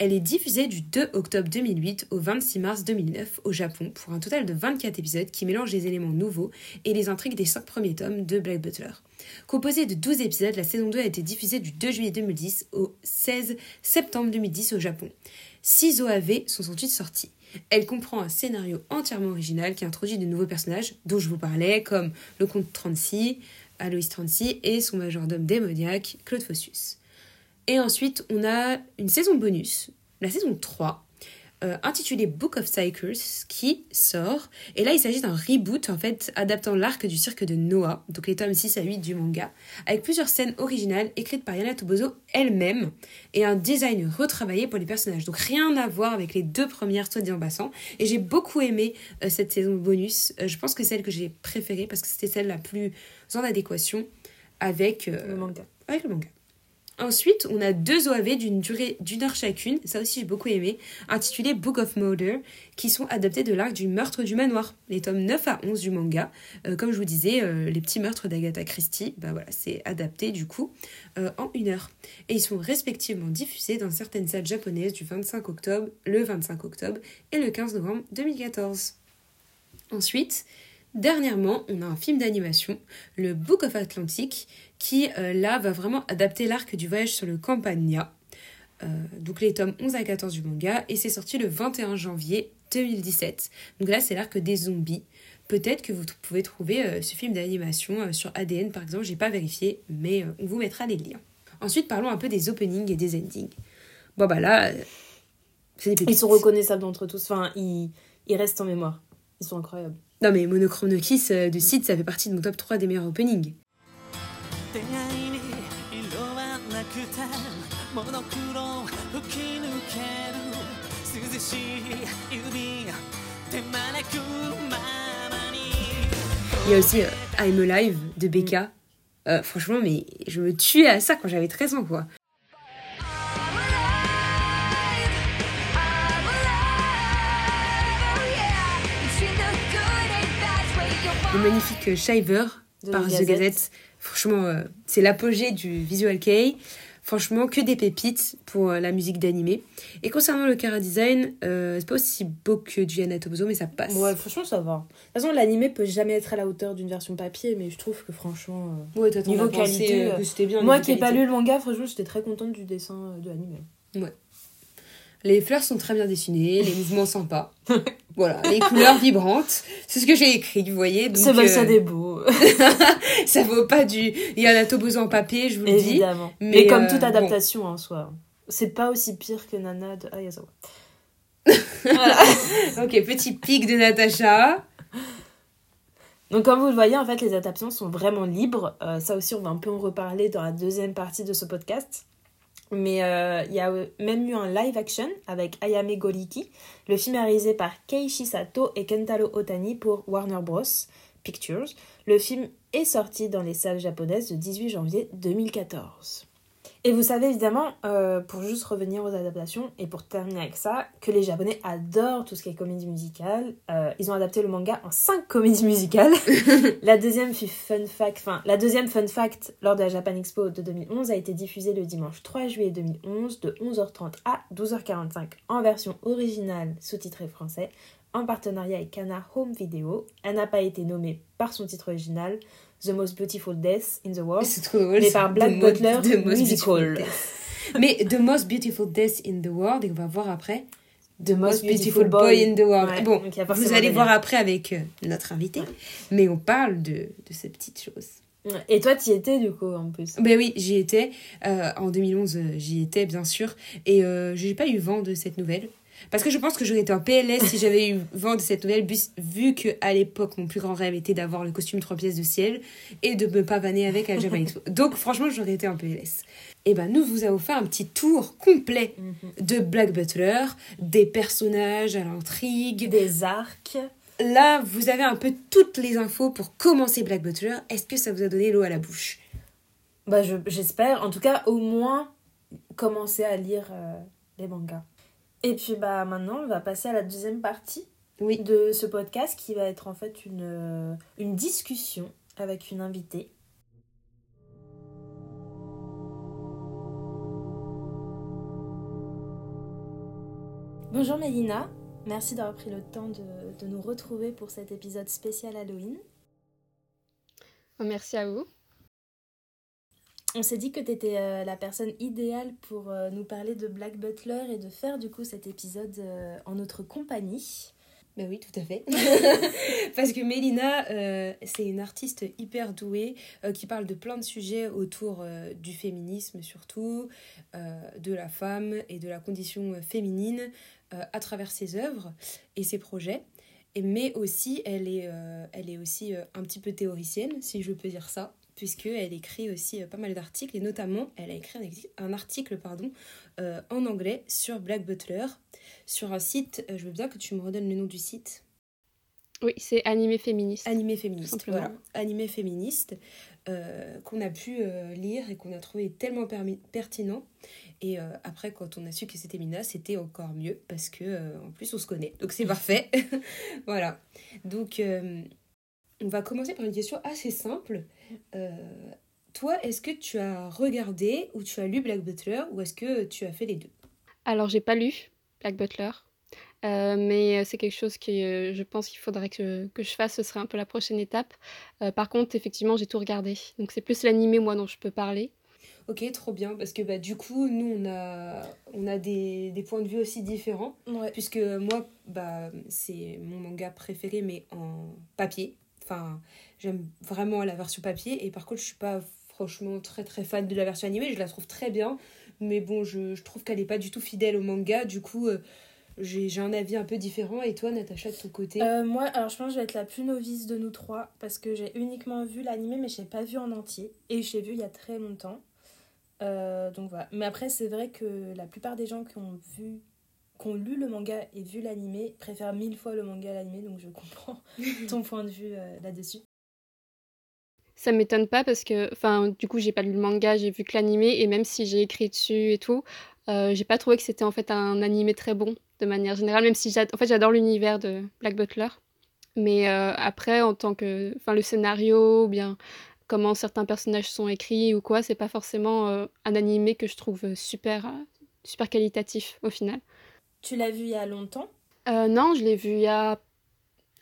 Elle est diffusée du 2 octobre 2008 au 26 mars 2009 au Japon pour un total de 24 épisodes qui mélangent les éléments nouveaux et les intrigues des 5 premiers tomes de Black Butler. Composée de 12 épisodes, la saison 2 a été diffusée du 2 juillet 2010 au 16 septembre 2010 au Japon. 6 OAV sont ensuite sortis. Elle comprend un scénario entièrement original qui introduit de nouveaux personnages dont je vous parlais, comme le comte 36, Aloïs 36 et son majordome démoniaque, Claude Fossus. Et ensuite, on a une saison bonus, la saison 3, euh, intitulée Book of Cycles, qui sort. Et là, il s'agit d'un reboot, en fait, adaptant l'arc du cirque de Noah, donc les tomes 6 à 8 du manga, avec plusieurs scènes originales écrites par Yana Tobozo elle-même, et un design retravaillé pour les personnages. Donc rien à voir avec les deux premières, soit dit en passant. Et j'ai beaucoup aimé euh, cette saison bonus. Euh, je pense que c'est celle que j'ai préférée, parce que c'était celle la plus en adéquation avec, Le manga. avec le manga. Ensuite, on a deux OAV d'une durée d'une heure chacune, ça aussi j'ai beaucoup aimé, intitulées Book of Murder, qui sont adaptés de l'arc du meurtre du manoir, les tomes 9 à 11 du manga. Euh, comme je vous disais, euh, les petits meurtres d'Agatha Christie, bah voilà, c'est adapté du coup euh, en une heure. Et ils sont respectivement diffusés dans certaines salles japonaises du 25 octobre, le 25 octobre et le 15 novembre 2014. Ensuite, Dernièrement, on a un film d'animation, le Book of Atlantic, qui euh, là va vraiment adapter l'arc du voyage sur le Campania. Euh, donc les tomes 11 à 14 du manga, et c'est sorti le 21 janvier 2017. Donc là, c'est l'arc des zombies. Peut-être que vous pouvez trouver euh, ce film d'animation sur ADN par exemple, j'ai pas vérifié, mais on vous mettra les liens. Ensuite, parlons un peu des openings et des endings. Bon bah là, c'est des pépites. Ils sont reconnaissables d'entre tous. Enfin, ils, ils restent en mémoire. Ils sont incroyables. Non mais Monochrome Kiss euh, de Sid, ça fait partie de mon top 3 des meilleurs openings. Il y a aussi euh, I'm Alive de Becca. Euh, franchement, mais je me tuais à ça quand j'avais 13 ans, quoi. Le magnifique euh, Shiver De par The Gazette. Gazette. Franchement, euh, c'est l'apogée du visual kei. Franchement, que des pépites pour euh, la musique d'animé. Et concernant le cara design, euh, c'est pas aussi beau que du Yana Tobozo, mais ça passe. Ouais, franchement, ça va. De toute façon, l'animé peut jamais être à la hauteur d'une version papier, mais je trouve que franchement. Ouais, Niveau pensé, qualité, que c'était bien. Moi qui n'ai pas lu le manga, franchement, j'étais très contente du dessin de l'animé. Les fleurs sont très bien dessinées, les mouvements sympas. Voilà, les couleurs vibrantes. C'est ce que j'ai écrit, vous voyez. Donc, C'est vrai, ça euh, des beaux, ça vaut pas du Yana Tobozo en papier, je vous le dis. évidemment. Mais, mais, comme euh, toute bon. adaptation en soi. C'est pas aussi pire que Nana de Ayazawa. Ok, petit pic de Natacha. Donc comme vous le voyez, en fait, les adaptations sont vraiment libres. Euh, ça aussi, on va un peu en reparler dans la deuxième partie de ce podcast. Mais euh, il y a euh, même eu un live action avec Ayame Goriki. Le film est réalisé par Keiichi Sato et Kentaro Otani pour Warner Bros. Pictures. Le film est sorti dans les salles japonaises le 18 janvier 2014. Et vous savez évidemment, euh, pour juste revenir aux adaptations et pour terminer avec ça, que les Japonais adorent tout ce qui est comédie musicale. Euh, ils ont adapté le manga en 5 comédies musicales. la deuxième fut fun fact, enfin la deuxième fun fact lors de la Japan Expo de 2011 a été diffusée le dimanche 3 juillet 2011 de 11h30 à 12h45 en version originale sous-titrée français en partenariat avec Kana Home Video. Elle n'a pas été nommée par son titre original The Most Beautiful Death in the World. C'est trop drôle. Mais par Black Butler The Most Musical. Mais The Most Beautiful Death in the World, et on va voir après. The Most Beautiful Boy in the World. Ouais, bon, vous allez voir après avec euh, notre invité. Ouais. Mais on parle de, de ces petites choses. Et toi, tu y étais du coup en plus? Ben oui, j'y étais. Euh, en 2011, euh, j'y étais, bien sûr. Et euh, j'ai pas eu vent de cette nouvelle. Parce que je pense que j'aurais été en PLS si j'avais eu vent de cette nouvelle, bus- vu que à l'époque, mon plus grand rêve était d'avoir le costume 3 pièces de ciel et de me pavaner avec à Japan. Donc, franchement, j'aurais été en PLS. Et ben, nous vous avons fait un petit tour complet de Black Butler, des personnages à l'intrigue. Des arcs. Là, vous avez un peu toutes les infos pour commencer Black Butler. Est-ce que ça vous a donné l'eau à la bouche? Bah, je- j'espère. En tout cas, au moins, commencer à lire euh, les mangas. Et puis bah maintenant, on va passer à la deuxième partie de ce podcast qui va être en fait euh, une, discussion avec une invitée. Bonjour Mélina, merci d'avoir pris le temps de, de, nous retrouver pour cet épisode spécial Halloween. Merci à vous. On s'est dit que tu étais la personne idéale pour euh, nous parler de Black Butler et de faire du coup cet épisode euh, en notre compagnie. Ben oui, tout à fait. Parce que Mélina, euh, c'est une artiste hyper douée euh, qui parle de plein de sujets autour euh, du féminisme surtout, euh, de la femme et de la condition féminine euh, à travers ses œuvres et ses projets. Et, mais aussi, elle est, euh, elle est aussi euh, un petit peu théoricienne, si je peux dire ça, puisqu'elle écrit aussi euh, pas mal d'articles, et notamment, elle a écrit un, article pardon, euh, en anglais sur Black Butler, sur un site, euh, je veux bien que tu me redonnes le nom du site? Oui, c'est animé féministe. Animé féministe, Simplement. voilà. Animé féministe, euh, qu'on a pu euh, lire et qu'on a trouvé tellement pertinent. Et euh, après, quand on a su que c'était Mina, c'était encore mieux parce que en plus on se connaît. Donc c'est parfait. voilà. Donc on va commencer par une question assez simple. Euh, toi, est-ce que tu as regardé ou tu as lu Black Butler ou est-ce que tu as fait les deux? Alors, j'ai pas lu Black Butler, euh, mais c'est quelque chose que euh, je pense qu'il faudrait que, que je fasse. Ce serait un peu la prochaine étape. Euh, par contre, effectivement, j'ai tout regardé. Donc, c'est plus l'animé, moi, dont je peux parler. Ok, trop bien, parce que bah, du coup, nous, on a, on a des, des points de vue aussi différents. Ouais. Puisque moi, bah, c'est mon manga préféré, mais en papier. J'aime vraiment la version papier. Et par contre, je suis pas franchement très très fan de la version animée. Je la trouve très bien. Mais bon, je, trouve qu'elle est pas du tout fidèle au manga. Du coup, euh, j'ai j'ai un avis un peu différent. Et toi, Natacha, de ton côté? Euh, moi, alors je pense que je vais être la plus novice de nous trois parce que j'ai uniquement vu l'animé mais je l'ai pas vu en entier et je l'ai vu il y a très longtemps. Euh, donc voilà. Mais après, c'est vrai que la plupart des gens qui ont vu, qui ont lu le manga et vu l'animé préfèrent mille fois le manga à l'animé donc je comprends ton point de vue euh, là-dessus. Ça m'étonne pas parce que, enfin, du coup, j'ai pas lu le manga, j'ai vu que l'animé, et même si j'ai écrit dessus et tout, euh, j'ai pas trouvé que c'était en fait un animé très bon de manière générale, même si en fait, j'adore l'univers de Black Butler. Mais euh, après, en tant que, enfin, le scénario, ou bien comment certains personnages sont écrits ou quoi, c'est pas forcément euh, un animé que je trouve super, super qualitatif au final. Tu l'as vu il y a longtemps? Euh, non, je l'ai vu il y a,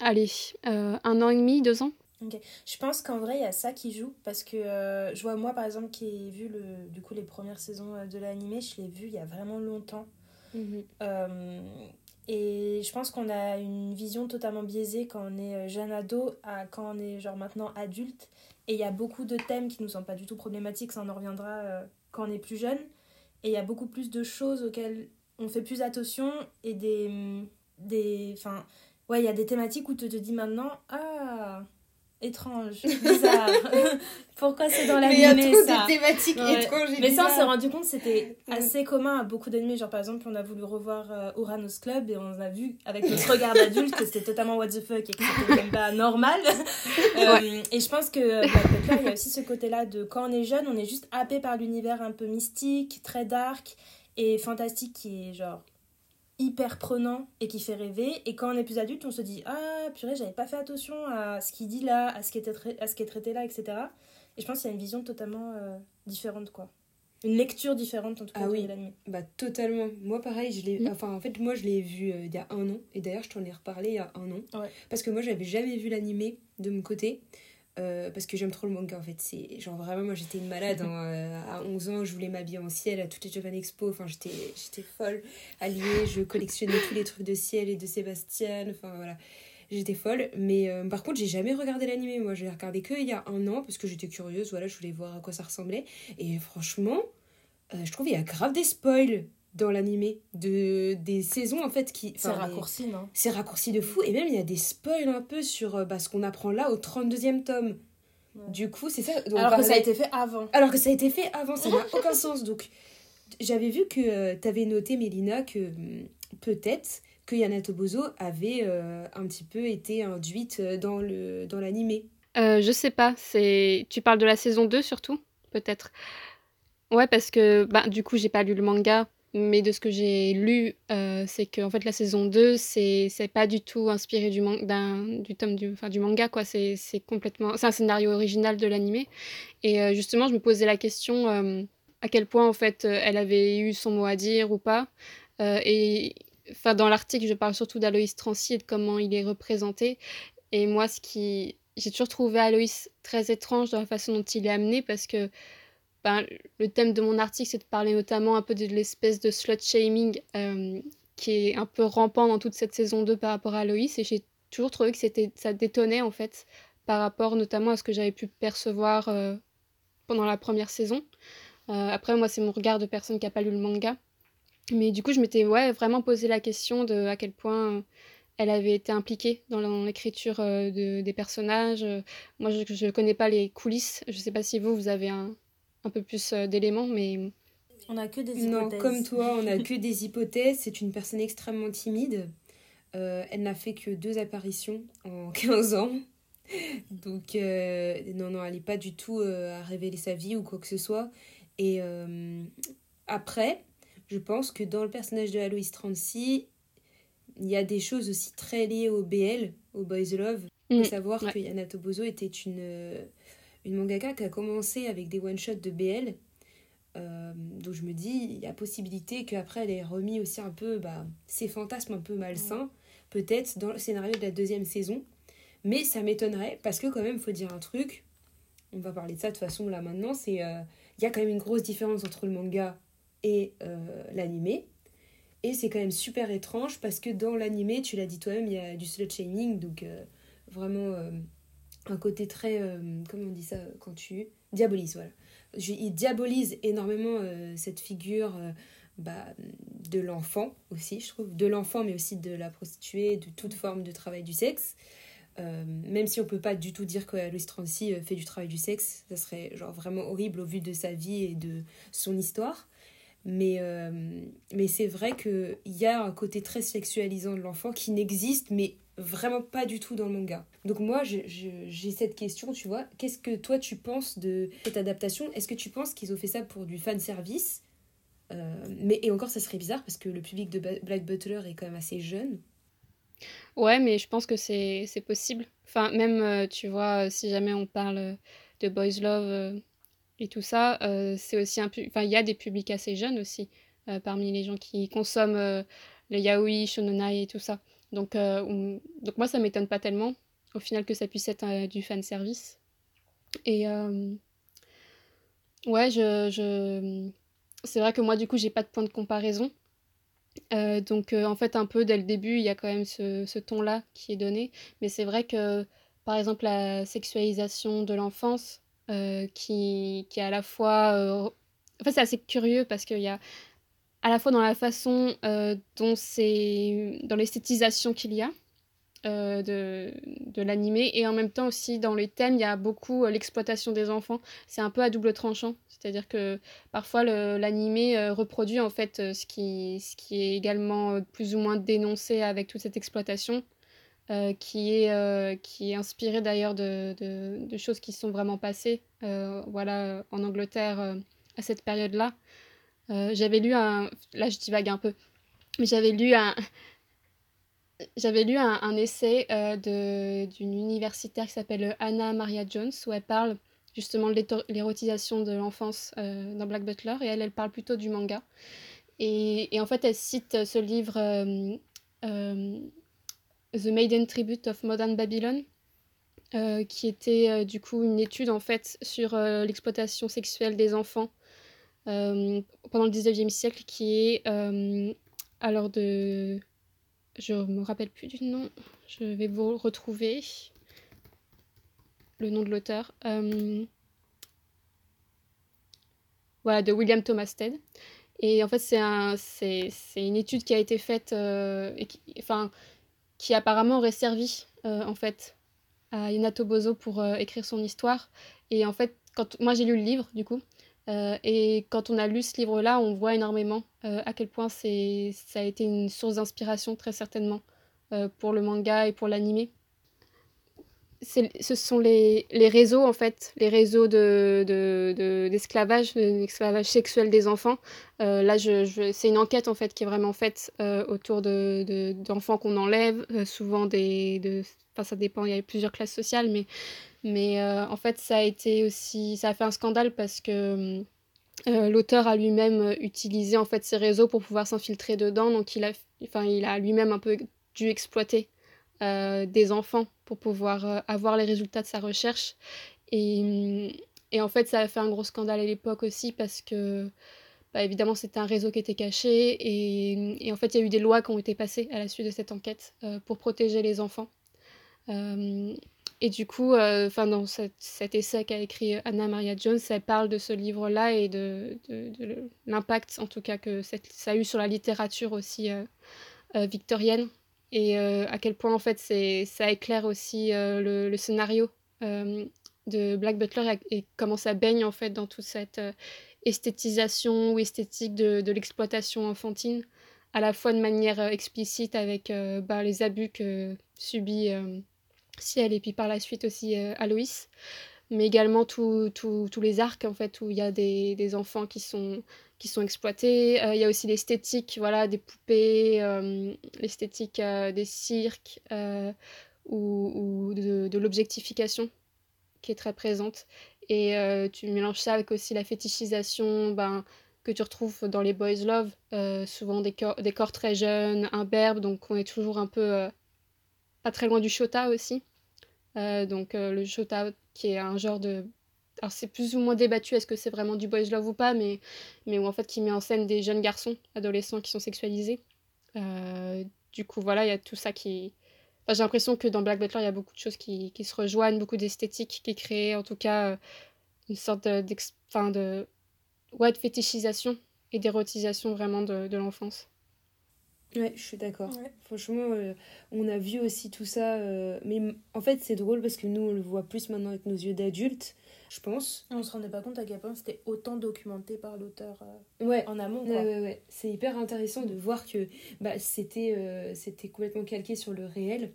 allez, euh, un an et demi, deux ans. Je pense qu'en vrai, il y a ça qui joue parce que euh, je vois moi par exemple qui ai vu le, du coup les premières saisons de l'animé, je l'ai vu il y a vraiment longtemps. Euh, et je pense qu'on a une vision totalement biaisée quand on est jeune ado à quand on est genre maintenant adulte. Et il y a beaucoup de thèmes qui nous semblent pas du tout problématiques, ça en reviendra quand on est plus jeune. Et il y a beaucoup plus de choses auxquelles on fait plus attention et des. des enfin, ouais, il y a des thématiques où tu te dis maintenant, ah, étrange, bizarre. Pourquoi c'est dans Mais il y a l'animé trop ça de thématiques Ouais. étranges et mais ça, on s'est rendu compte, c'était assez commun à beaucoup d'animés. Genre, par exemple, on a voulu revoir euh, Uranus Club et on a vu avec notre regard d'adulte que c'était totalement what the fuck et que c'était même pas normal. Euh, Et je pense que euh, Black Butler, il y a aussi ce côté-là de quand on est jeune, on est juste happé par l'univers un peu mystique, très dark et fantastique qui est genre hyper prenant et qui fait rêver. Et quand on est plus adulte, on se dit Ah, purée, j'avais pas fait attention à ce qu'il dit là, à ce qui, était à ce qui est traité là, etc. Et je pense qu'il y a une vision totalement euh, différente, quoi. Une lecture différente, en tout cas, Ah de oui. l'anime. Bah totalement. Moi pareil, je l'ai Mm. enfin en fait moi je l'ai vu euh, il y a un an et d'ailleurs je t'en ai reparlé il y a un an Ouais. parce que moi j'avais jamais vu l'animé de mon côté euh, parce que j'aime trop le manga en fait, c'est genre vraiment moi j'étais une malade hein, euh, à 11 ans, je voulais m'habiller en ciel à toutes les Japan Expo, enfin j'étais j'étais folle alliée, je collectionnais tous les trucs de ciel et de Sébastien, enfin voilà. J'étais folle, mais euh, par contre, j'ai jamais regardé l'animé. Moi, je l'ai regardé que il y a un an parce que j'étais curieuse. Voilà, je voulais voir à quoi ça ressemblait. Et franchement, je trouve qu'il y a grave des spoils dans l'animé de des saisons en fait qui. C'est raccourci, non? C'est raccourci de fou. Et même il y a des spoils un peu sur euh, bah, ce qu'on apprend là au 32e tome. Ouais. Du coup, c'est ça. donc, Alors que ça a été fait avant. alors que ça a été fait avant, ça n'a aucun sens. Donc, j'avais vu que tu avais noté, Mélina, que hum, peut-être que Yana Tobozo avait euh, un petit peu été induite euh, dans le dans l'animé. Euh, je sais pas, c'est tu parles de la saison 2 surtout, peut-être. Ouais, parce que bah, du coup, j'ai pas lu le manga, mais de ce que j'ai lu, euh, c'est que fait la saison 2, c'est pas du tout inspiré du man- du tome du enfin du manga quoi, c'est complètement c'est un scénario original de l'animé et euh, justement, je me posais la question euh, à quel point en fait elle avait eu son mot à dire ou pas. Et enfin, dans l'article, je parle surtout d'Aloïs Trancy et de comment il est représenté. Et moi, ce qui, j'ai toujours trouvé Aloïs très étrange dans la façon dont il est amené parce que ben, le thème de mon article, c'est de parler notamment un peu de l'espèce de slut shaming euh, qui est un peu rampant dans toute cette saison 2 par rapport à Aloïs. Et j'ai toujours trouvé que ça détonnait en fait par rapport notamment à ce que j'avais pu percevoir euh, pendant la première saison. Euh, après, moi, c'est mon regard de personne qui n'a pas lu le manga. Mais du coup, je m'étais ouais, vraiment posé la question de à quel point elle avait été impliquée dans l'écriture de, des personnages. Moi, je ne connais pas les coulisses. Je ne sais pas si vous, vous avez un, un peu plus euh, d'éléments, mais... On a que des hypothèses. Non, comme toi, on a que des hypothèses. C'est une personne extrêmement timide. Euh, elle n'a fait que deux apparitions en 15 ans. Donc, euh, non, non, elle n'est pas du tout à révéler sa vie ou quoi que ce soit. Et après, je pense que dans le personnage de Aloïs 36, il y a des choses aussi très liées au BL, au Boys Love. Il faut mm, savoir que Yana Tobozo était une une mangaka qui a commencé avec des one-shots de BL. Euh, donc je me dis, il y a possibilité qu'après elle ait remis aussi un peu bah, ses fantasmes un peu malsains, peut-être dans le scénario de la deuxième saison. Mais ça m'étonnerait, parce que quand même, il faut dire un truc, on va parler de ça de toute façon là maintenant, c'est euh, il y a quand même une grosse différence entre le manga et euh, l'animé. Et c'est quand même super étrange parce que dans l'animé, tu l'as dit toi-même, il y a du slut shaming, donc vraiment un côté très. Euh, comment on dit ça quand tu. Diabolise, voilà. Je, il diabolise énormément euh, cette figure euh, bah, de l'enfant aussi, je trouve. De l'enfant, mais aussi de la prostituée, de toute forme de travail du sexe. même si on peut pas du tout dire que Louis Trancy fait du travail du sexe, ça serait genre vraiment horrible au vu de sa vie et de son histoire. Mais, mais c'est vrai qu'il y a un côté très sexualisant de l'enfant qui n'existe, mais vraiment pas du tout dans le manga. Donc moi, j'ai cette question, tu vois. Qu'est-ce que toi, tu penses de cette adaptation? Est-ce que tu penses qu'ils ont fait ça pour du fan service? Euh, mais, Et encore, ça serait bizarre parce que le public de Black Butler est quand même assez jeune. Ouais, mais je pense que c'est possible. Enfin, même, euh, tu vois, si jamais on parle de Boys Love euh, et tout ça, c'est aussi un... Enfin, il y a des publics assez jeunes aussi, parmi les gens qui consomment le yaoi, shononai et tout ça. Donc, euh, donc moi, ça m'étonne pas tellement, au final, que ça puisse être euh, du fan service. Et euh, ouais, je, je... c'est vrai que moi, du coup, j'ai pas de point de comparaison. donc, en fait, un peu dès le début, il y a quand même ce, ce ton-là qui est donné. Mais c'est vrai que, par exemple, la sexualisation de l'enfance, qui, qui est à la fois. En fait, c'est assez curieux parce qu'il y a à la fois dans la façon euh, dont c'est dans l'esthétisation qu'il y a euh, de, de l'animé et en même temps aussi dans les thèmes il y a beaucoup euh, l'exploitation des enfants c'est un peu à double tranchant c'est à dire que parfois l'animé reproduit en fait ce qui, ce qui est également plus ou moins dénoncé avec toute cette exploitation qui, est, qui est inspiré d'ailleurs de, de, choses qui sont vraiment passées voilà en Angleterre à cette période là euh, j'avais lu un. Là, je divague un peu. J'avais lu un. J'avais lu un, un essai euh, d'une universitaire qui s'appelle Anna Maria Jones, où elle parle justement de l'érotisation de l'enfance euh, dans Black Butler, et elle, elle parle plutôt du manga. Et, et en fait, elle cite ce livre The Maiden Tribute of Modern Babylon, qui était du coup une étude en fait sur l'exploitation sexuelle des enfants euh, pendant le 19e siècle qui est euh, alors de... Je me rappelle plus du nom, je vais vous retrouver le nom de l'auteur. Euh, voilà, de William Thomas Ted. Et en fait, c'est un, une étude qui a été faite, et qui, enfin, qui apparemment aurait servi, en fait, à Yanato Bozo pour écrire son histoire. Et en fait, quand moi j'ai lu le livre, du coup, euh, et quand on a lu ce livre-là, on voit énormément euh, à quel point ça a été une source d'inspiration très certainement euh, pour le manga et pour l'animé. Ce sont les, les, réseaux, en fait, les réseaux d'esclavage, de, de, l'esclavage sexuel des enfants. là, je, c'est une enquête, en fait, qui est vraiment faite autour d'enfants qu'on enlève, souvent des... De, enfin, ça dépend, il y a plusieurs classes sociales, mais mais euh, en fait, ça a été aussi, ça a fait un scandale parce que euh, l'auteur a lui-même utilisé en fait ces réseaux pour pouvoir s'infiltrer dedans. Donc, il a enfin, il a lui-même un peu dû exploiter des enfants pour pouvoir avoir les résultats de sa recherche. Et, et, en fait, ça a fait un gros scandale à l'époque aussi parce que bah, évidemment, c'était un réseau qui était caché. Et, et en fait, il y a eu des lois qui ont été passées à la suite de cette enquête euh, pour protéger les enfants. Euh, et du coup, euh, enfin dans cet, essai qu'a écrit Anna Maria Jones, elle parle de ce livre-là et de, de, l'impact, en tout cas, que ça a eu sur la littérature aussi victorienne. Et à quel point, en fait, ça éclaire aussi le, le, scénario de Black Butler et, comment ça baigne, en fait, dans toute cette esthétisation ou esthétique de, de l'exploitation enfantine, à la fois de manière euh, explicite avec euh, bah, les abus que subit euh, Ciel et puis par la suite aussi Aloïs, mais également tous les arcs en fait où il y a des, des, enfants qui sont, qui sont exploités. Il y a aussi l'esthétique voilà, des poupées, l'esthétique des cirques ou, ou de, de l'objectification qui est très présente. Et euh, tu mélanges ça avec aussi la fétichisation ben, que tu retrouves dans les boys love, euh, souvent des corps, des corps très jeunes, imberbes, donc on est toujours un peu euh, pas très loin du shota aussi. donc le shota qui est un genre de... Alors c'est plus ou moins débattu, est-ce que c'est vraiment du boys love ou pas, mais, mais où en fait qui met en scène des jeunes garçons, adolescents qui sont sexualisés. du coup voilà, il y a tout ça qui, j'ai l'impression que dans Black Butler, il y a beaucoup de choses qui, qui se rejoignent, beaucoup d'esthétique qui créent en tout cas euh, une sorte de, de, ouais, de fétichisation et d'érotisation vraiment de, de l'enfance. Ouais, je suis d'accord. Franchement, euh, on a vu aussi tout ça. Euh, mais en fait, c'est drôle parce que nous, on le voit plus maintenant avec nos yeux d'adultes, je pense. On se rendait pas compte à quel point c'était autant documenté par l'auteur ouais. en amont. Quoi. Ouais, ouais, C'est hyper intéressant de voir que bah, c'était c'était complètement calqué sur le réel.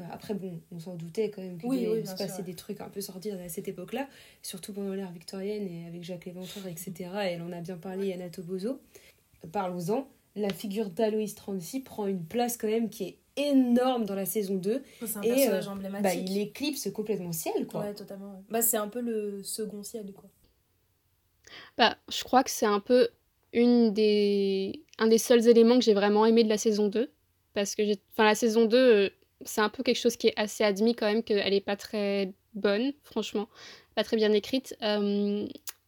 Euh, après, bon, on s'en doutait quand même qu'il oui, se passer des trucs un peu sortir à cette époque-là, surtout pendant l'ère victorienne et avec Jacques Léventreur, etc. Et elle en a bien parlé, Anna Toboso. Parlons-en. La figure d'Aloïs Trancy prend une place quand même qui est énorme dans la saison 2. C'est un et, personnage euh, emblématique. Bah, il éclipse complètement ciel, quoi. Ouais, totalement. Bah, c'est un peu le second ciel, quoi. Bah, je crois que c'est un peu une des... un des seuls éléments que j'ai vraiment aimé de la saison 2. Parce que enfin, la saison 2, c'est un peu quelque chose qui est assez admis quand même, qu'elle n'est pas très bonne, franchement, pas très bien écrite. Euh,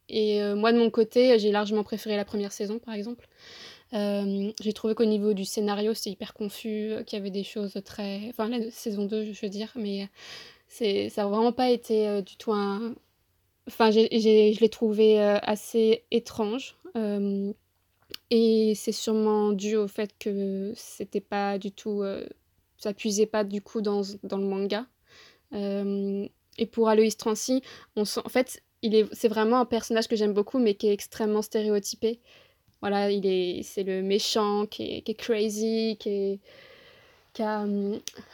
et euh, moi, de mon côté, j'ai largement préféré la première saison, par exemple. Euh, j'ai trouvé qu'au niveau du scénario, c'était hyper confus, qu'il y avait des choses très... Enfin, la saison 2, je veux dire, mais c'est, ça n'a vraiment pas été du tout un... Enfin, je l'ai trouvé assez étrange. et c'est sûrement dû au fait que c'était pas du tout ça puisait pas du coup dans, dans le manga. Euh, et pour Aloïs Trancy, on sent, en fait, il est, c'est vraiment un personnage que j'aime beaucoup, mais qui est extrêmement stéréotypé. Voilà, il est, c'est le méchant qui est, qui est crazy, qui est, qui a,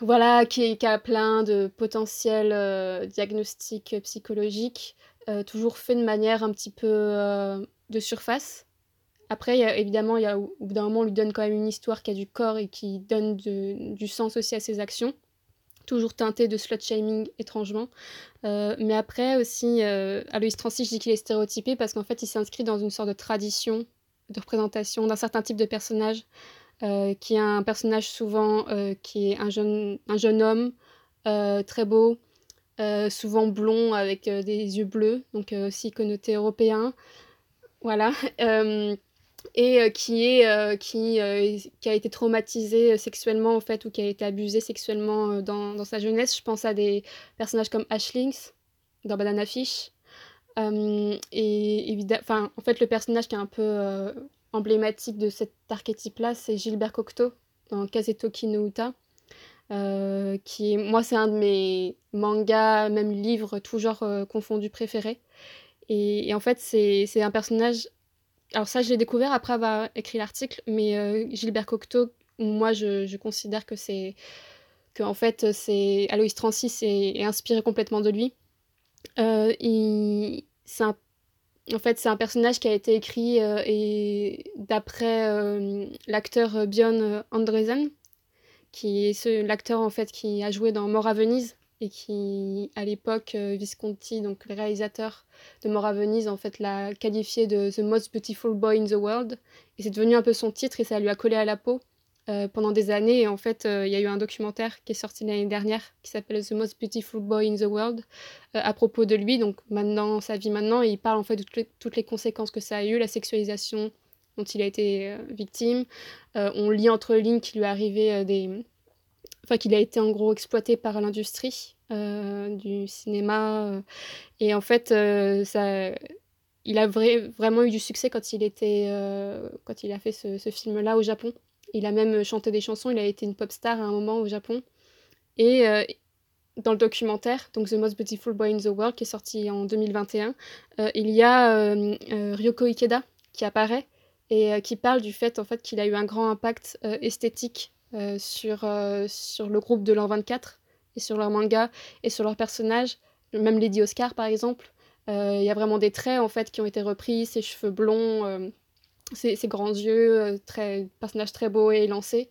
voilà, qui, a plein de potentiels euh, diagnostics psychologiques, euh, toujours fait de manière un petit peu euh, de surface. Après, y a, évidemment, y a, au bout d'un moment, on lui donne quand même une histoire qui a du corps et qui donne du sens aussi à ses actions. Toujours teinté de slut-shaming, étrangement. Mais après aussi, Aloïs Trancy, je dis qu'il est stéréotypé parce qu'en fait, il s'inscrit dans une sorte de tradition de représentation d'un certain type de personnage, euh, qui est un personnage souvent euh, qui est un jeune, un jeune homme euh, très beau, souvent blond avec des yeux bleus, donc aussi connoté européen. Voilà. et qui est qui, qui a été traumatisé sexuellement en fait ou qui a été abusé sexuellement dans, dans sa jeunesse je pense à des personnages comme Ashlynx dans Banana Fish et évidemment en fait le personnage qui est un peu emblématique de cet archétype là c'est Gilbert Cocteau dans Kazetoki no Uta qui est moi c'est un de mes mangas même livres tout genre confondus préférés et, en fait c'est un personnage alors ça, je l'ai découvert après avoir écrit l'article, mais euh, Gilbert Cocteau, moi, je, considère que c'est que en fait, c'est Aloïs Trancy est, inspiré complètement de lui. Euh, il, un, en fait, c'est un personnage qui a été écrit euh, et d'après euh, l'acteur Björn Andresen, qui est l'acteur en fait qui a joué dans Mort à Venise et qui, à l'époque, euh, Visconti, donc le réalisateur de Mort à Venise, en fait, l'a qualifié de The Most Beautiful Boy in the World. Et c'est devenu un peu son titre et ça lui a collé à la peau. Pendant des années. En fait, il y a eu un documentaire qui est sorti l'année dernière qui s'appelle The Most Beautiful Boy in the World à propos de lui. Donc maintenant, sa vie maintenant, et il parle en fait de toutes les, toutes les conséquences que ça a eu, la sexualisation dont il a été victime. on lit entre lignes qu'il lui est arrivé des... Enfin, qu'il a été en gros exploité par l'industrie du cinéma. et en fait, ça il a vraiment eu du succès quand il, était, euh, quand il a fait ce, film-là au Japon. Il a même chanté des chansons, il a été une pop star à un moment au Japon. Et euh, dans le documentaire, donc The Most Beautiful Boy in the World, qui est sorti en 2021, euh, il y a Ryoko Ikeda qui apparaît et qui parle du fait, en fait qu'il a eu un grand impact esthétique sur, sur le groupe de l'an 24 et sur leur manga et sur leurs personnages, même Lady Oscar par exemple. Euh, il y a vraiment des traits en fait qui ont été repris, ses cheveux blonds, euh, ses, grands yeux, euh, très, personnage très beau et élancé.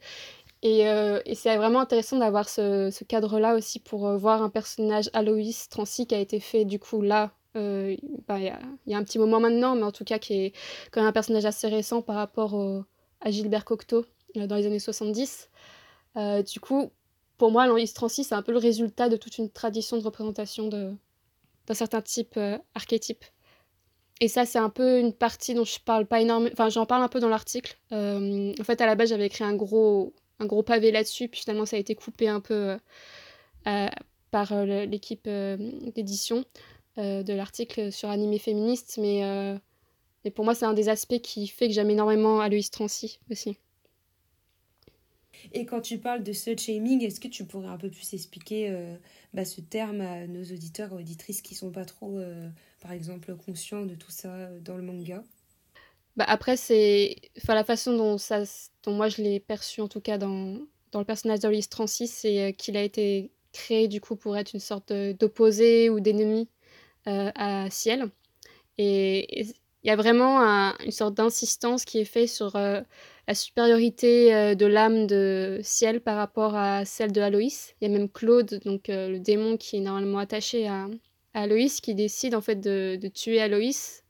Et, et c'est vraiment intéressant d'avoir ce, cadre-là aussi pour voir un personnage Aloïs Transi qui a été fait du coup là bah, il y, a, un petit moment maintenant, mais en tout cas qui est quand même un personnage assez récent par rapport à Gilbert Cocteau dans les années 70. du coup, pour moi, Aloïs Transi, c'est un peu le résultat de toute une tradition de représentation de, d'un certain type euh, archétype. Et ça, c'est un peu une partie dont je parle pas énormément. Enfin, j'en parle un peu dans l'article. Euh, en fait, à la base, j'avais écrit un gros, un gros pavé là-dessus, puis finalement, ça a été coupé un peu euh, par l'équipe d'édition de l'article sur animé féministe. Mais, mais pour moi, c'est un des aspects qui fait que j'aime énormément Aloïs Trancy aussi. Et quand tu parles de slut shaming, est-ce que tu pourrais un peu plus expliquer euh, bah, ce terme à nos auditeurs et auditrices qui sont pas trop, euh, par exemple, conscients de tout ça euh, dans le manga? Bah Après, c'est enfin, la façon dont, ça, dont moi je l'ai perçu, en tout cas dans, dans le personnage d'Alice Transis, c'est qu'il a été créé du coup pour être une sorte d'opposé ou d'ennemi à Ciel. Et il y a vraiment une sorte d'insistance qui est faite sur la supériorité euh, de l'âme de Ciel par rapport à celle de Aloïs. Il y a même Claude, donc euh, le démon qui est normalement attaché à, Aloïs, qui décide en fait de, tuer Aloïs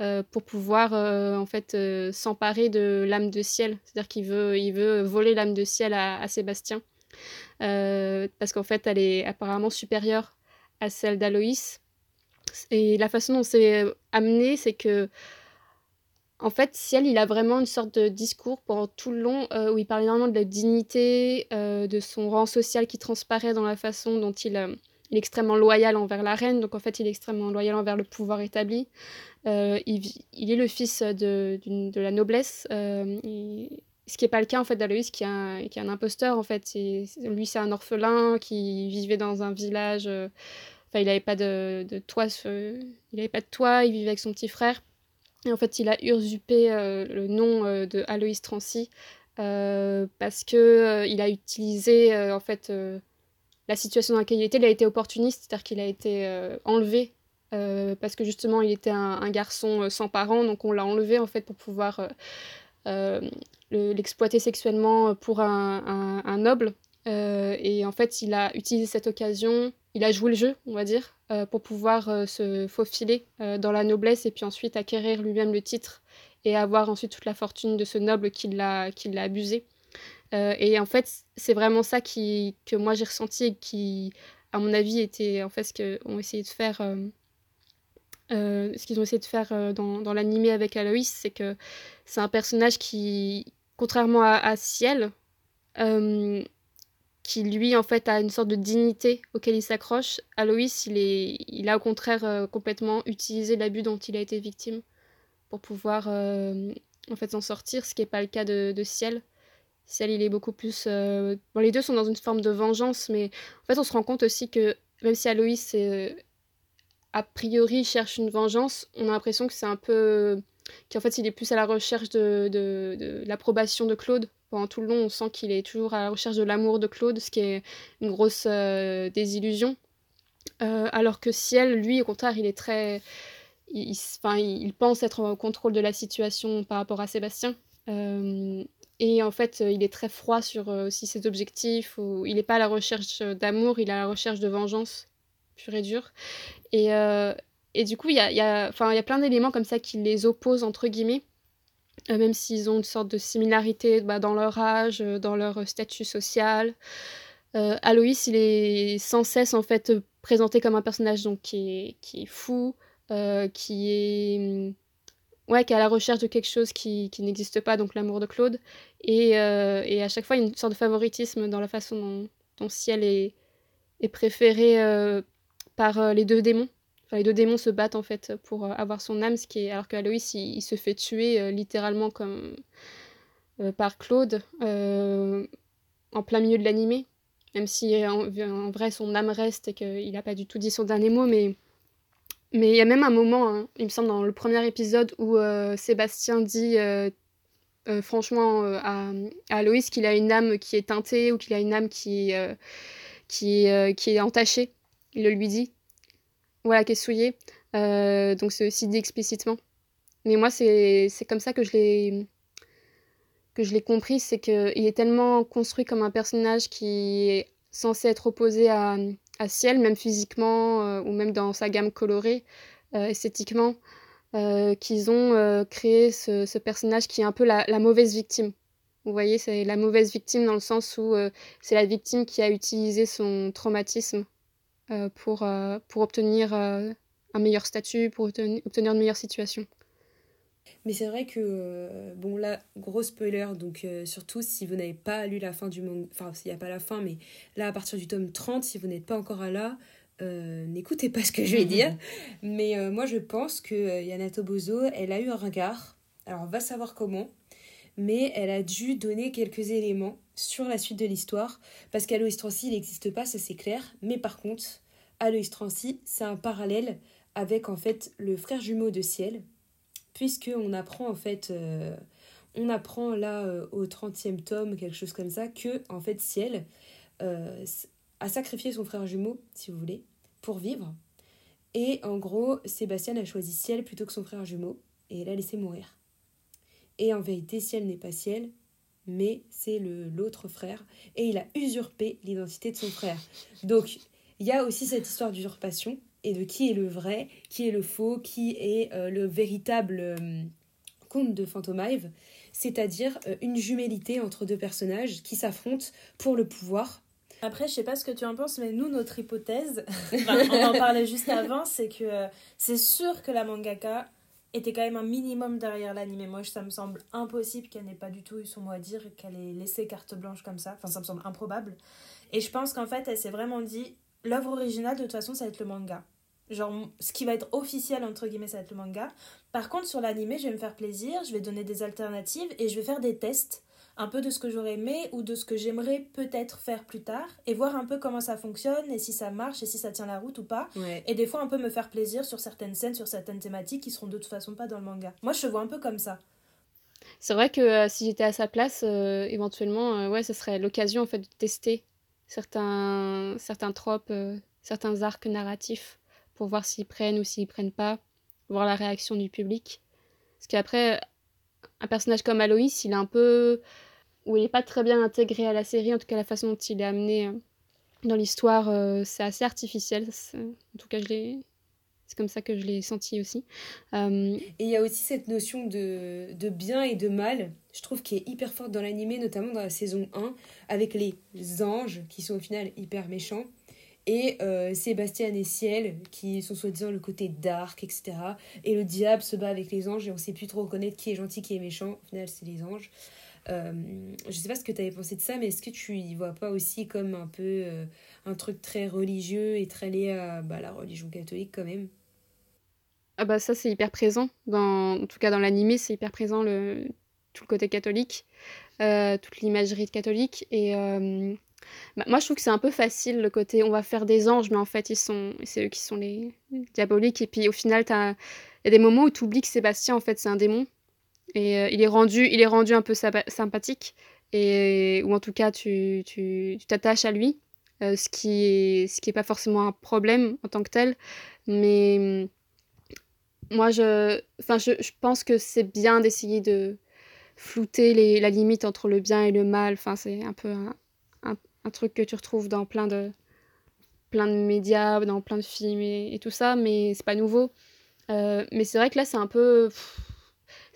euh, pour pouvoir en fait s'emparer de l'âme de Ciel. C'est-à-dire qu'il veut, il veut voler l'âme de Ciel à, Sébastien. parce qu'en fait, elle est apparemment supérieure à celle d'Aloïs. Et la façon dont c'est amené, c'est que en fait, Ciel, il a vraiment une sorte de discours pendant tout le long euh, où il parle énormément de la dignité, euh, de son rang social qui transparaît dans la façon dont il, euh, est extrêmement loyal envers la reine. Donc en fait, il est extrêmement loyal envers le pouvoir établi. Il, est le fils de, la noblesse. ce qui n'est pas le cas en fait d'Aloïs, qui, est un imposteur en fait. lui, c'est un orphelin qui vivait dans un village. Enfin, il n'avait pas de toit. il n'avait pas de toit. Il vivait avec son petit frère. Et en fait, il a usurpé euh, le nom euh, de Aloïs Trancy euh, parce que il a utilisé en fait la situation dans laquelle il était. Il a été opportuniste, c'est-à-dire qu'il a été enlevé parce que justement il était un, garçon sans parents, donc on l'a enlevé en fait pour pouvoir l'exploiter sexuellement pour un, un noble. et en fait, il a utilisé cette occasion, il a joué le jeu, on va dire, euh, pour pouvoir euh, se faufiler euh, dans la noblesse et puis ensuite acquérir lui-même le titre et avoir ensuite toute la fortune de ce noble qui l'a abusé. et en fait, c'est vraiment ça qui, que moi j'ai ressenti et qui, à mon avis, était en fait ce qu'ont essayé de faire. ce qu'ils ont essayé de faire dans, l'animé avec Aloïs, c'est que c'est un personnage qui, contrairement à Ciel, qui lui en fait a une sorte de dignité auquel il s'accroche. Aloïs, il, est, il a au contraire euh, complètement utilisé l'abus dont il a été victime pour pouvoir euh, en fait s'en sortir, ce qui n'est pas le cas de, Ciel. Ciel, il est beaucoup plus... Euh, bon, les deux sont dans une forme de vengeance, mais en fait on se rend compte aussi que même si Aloïs a priori cherche une vengeance, on a l'impression que c'est un peu... qu'en fait il est plus à la recherche de, de, de l'approbation de Claude pendant tout le long, on sent qu'il est toujours à la recherche de l'amour de Claude, ce qui est une grosse euh, désillusion. Euh, alors que Ciel, lui, au contraire, il est très. Il, il, pense être au contrôle de la situation par rapport à Sébastien. Euh, et en fait, il est très froid sur aussi ses objectifs. Ou, il n'est pas à la recherche d'amour, il est à la recherche de vengeance pure et dure. Et, et du coup, il y a, y, a, y a plein d'éléments comme ça qui les opposent, entre guillemets. Euh, même s'ils ont une sorte de similarité bah, dans leur âge, euh, dans leur statut social. Euh, Aloïs, il est sans cesse en fait présenté comme un personnage donc qui est, fou, qui est ouais, qui est à la recherche de quelque chose qui, n'existe pas, donc l'amour de Claude. Et, et, à chaque fois, il y a une sorte de favoritisme dans la façon dont, dont Ciel est, est préféré par les deux démons les deux démons se battent en fait pour euh, avoir son âme, ce qui est alors qu'Aloïs il, il, se fait tuer euh, littéralement comme euh, par Claude en plein milieu de l'animé, même si en, vrai son âme reste et qu'il n'a pas du tout dit son dernier mot, mais il y a même un moment, hein, il me semble dans le premier épisode où Sébastien dit franchement à, à Aloïs qu'il a une âme qui est teintée ou qu'il a une âme qui, qui, qui est entachée. Il le lui dit. Voilà, qui est souillé. Euh, donc c'est aussi dit explicitement. Mais moi, c'est comme ça que je l'ai que je l'ai compris, c'est qu'il est tellement construit comme un personnage qui est censé être opposé à, à Ciel, même physiquement euh, ou même dans sa gamme colorée, euh, esthétiquement, qu'ils ont créé ce, personnage qui est un peu la, la mauvaise victime. Vous voyez, c'est la mauvaise victime dans le sens où c'est la victime qui a utilisé son traumatisme pour, euh, pour obtenir euh, un meilleur statut, pour obtenir, une meilleure situation. Mais c'est vrai que, bon là, gros spoiler, donc surtout si vous n'avez pas lu la fin du manga, enfin s'il n'y a pas la fin, mais là à partir du tome 30, si vous n'êtes pas encore à là, euh, n'écoutez pas ce que je vais dire. mais euh, moi je pense que euh, Yana Tobozo, elle a eu un regard, alors on va savoir comment, mais elle a dû donner quelques éléments sur la suite de l'histoire, parce qu'Aloïs Trancy, il n'existe pas, ça c'est clair, mais par contre, Aloïs Trancy, c'est un parallèle avec en fait le frère jumeau de Ciel, puisque on apprend en fait, euh, on apprend là euh, au 30e tome, quelque chose comme ça, que en fait Ciel euh, a sacrifié son frère jumeau, si vous voulez, pour vivre. Et en gros, Sébastien a choisi Ciel plutôt que son frère jumeau, et l'a laissé mourir. Et en vérité, Ciel n'est pas Ciel, mais c'est l'autre frère, et il a usurpé l'identité de son frère. Donc, il y a aussi cette histoire d'usurpation, et de qui est le vrai, qui est le faux, qui est euh, le véritable euh, conte de Phantomive, c'est-à-dire euh, une jumélité entre deux personnages qui s'affrontent pour le pouvoir. Après, je sais pas ce que tu en penses, mais nous, notre hypothèse, on en parlait juste avant, c'est que euh, c'est sûr que la mangaka était quand même un minimum derrière l'anime. Moi, ça me semble impossible qu'elle n'ait pas du tout eu son mot à dire et qu'elle ait laissé carte blanche comme ça. Enfin, ça me semble improbable. Et je pense qu'en fait, elle s'est vraiment dit l'œuvre originale, de toute façon, ça va être le manga. Genre, ce qui va être officiel, entre guillemets, ça va être le manga. Par contre, sur l'anime, je vais me faire plaisir, je vais donner des alternatives et je vais faire des tests un peu de ce que j'aurais aimé ou de ce que j'aimerais peut-être faire plus tard et voir un peu comment ça fonctionne et si ça marche et si ça tient la route ou pas. Ouais. Et des fois, un peu me faire plaisir sur certaines scènes, sur certaines thématiques qui seront de toute façon pas dans le manga. Moi, je vois un peu comme ça. C'est vrai que euh, si j'étais à sa place, euh, éventuellement, euh, ouais, ce serait l'occasion en fait de tester certains, certains tropes, euh, certains arcs narratifs pour voir s'ils prennent ou s'ils prennent pas, voir la réaction du public. Parce qu'après, un personnage comme Aloïs, il est un peu. où il n'est pas très bien intégré à la série, en tout cas la façon dont il est amené euh, dans l'histoire, euh, c'est assez artificiel. En tout cas, je l'ai. C'est comme ça que je l'ai senti aussi. Euh, Et il y a aussi cette notion de, de bien et de mal, je trouve, qui est hyper forte dans l'animé, notamment dans la saison 1, avec les anges, qui sont au final hyper méchants, et euh, Sébastien et Ciel, qui sont soi-disant le côté dark, etc. Et le diable se bat avec les anges, et on sait plus trop reconnaître qui est gentil, qui est méchant. Au final, c'est les anges. Euh, je sais pas ce que tu avais pensé de ça, mais est-ce que tu y vois pas aussi comme un peu euh, un truc très religieux et très lié à bah, la religion catholique quand même? Ah bah ça c'est hyper présent, dans, en tout cas dans l'animé c'est hyper présent le, tout le côté catholique, euh, toute l'imagerie catholique et bah, moi je trouve que c'est un peu facile le côté on va faire des anges mais en fait ils sont c'est eux qui sont les, diaboliques. Et puis au final il y a des moments où tu oublies que Sébastien en fait c'est un démon. Et euh, il est rendu il est rendu un peu sympathique. Et ou en tout cas tu tu t'attaches à lui euh, ce qui est ce qui est pas forcément un problème en tant que tel. Mais moi je je, je pense que c'est bien d'essayer de flouter la limite entre le bien et le mal. Enfin c'est un peu un, truc que tu retrouves dans plein de plein de médias dans plein de films et, tout ça mais c'est pas nouveau euh, mais c'est vrai que là c'est un peu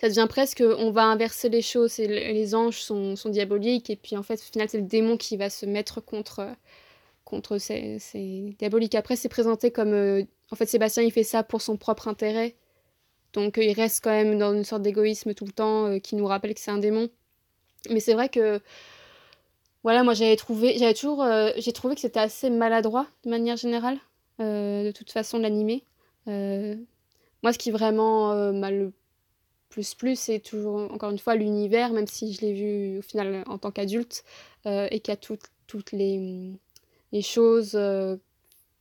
ça devient presque, on va inverser les choses, et les anges sont, diaboliques, et puis en fait, au final, c'est le démon qui va se mettre contre, contre ces, ces diaboliques. Après, c'est présenté comme, euh, en fait, Sébastien, il fait ça pour son propre intérêt, donc euh, il reste quand même dans une sorte d'égoïsme tout le temps, qui nous rappelle que c'est un démon. Mais c'est vrai que, voilà, moi j'avais trouvé, j'avais toujours, j'ai trouvé que c'était assez maladroit de manière générale, de toute façon, l'animé. moi, ce qui vraiment m'a le plus plus, c'est toujours, encore une fois, l'univers, même si je l'ai vu au final en tant qu'adulte, euh, et qu'il y a toutes les, les choses, euh,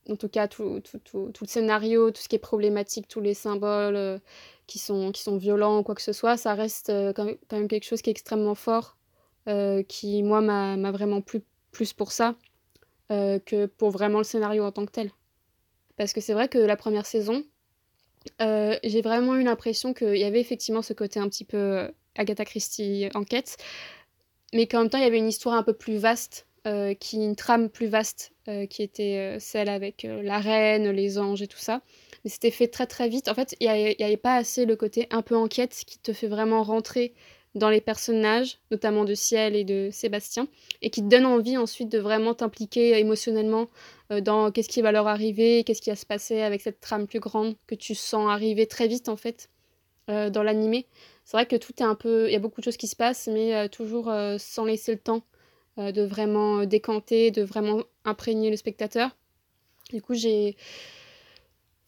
en tout cas tout, tout, tout, le scénario, tout ce qui est problématique, tous les symboles euh, qui, sont, qui sont violents ou quoi que ce soit, ça reste quand, même, quelque chose qui est extrêmement fort, qui, moi, m'a vraiment plu plus pour ça que pour vraiment le scénario en tant que tel. Parce que c'est vrai que la première saison, euh, j'ai vraiment eu l'impression qu'il y avait effectivement ce côté un petit peu euh, Agatha Christie enquête, mais qu'en même temps il y avait une histoire un peu plus vaste, euh, qui une trame plus vaste, qui était celle avec la reine, les anges et tout ça. Mais c'était fait très très vite. En fait, il n'y avait pas assez le côté un peu enquête qui te fait vraiment rentrer dans les personnages, notamment de Ciel et de Sébastien, et qui te donne envie ensuite de vraiment t'impliquer émotionnellement euh, dans qu'est-ce qui va leur arriver, qu'est-ce qui va se passer avec cette trame plus grande que tu sens arriver très vite en fait euh, dans l'animé. C'est vrai que tout est un peu, il y a beaucoup de choses qui se passent, mais euh, toujours sans laisser le temps de vraiment décanter, de vraiment imprégner le spectateur. Du coup, j'ai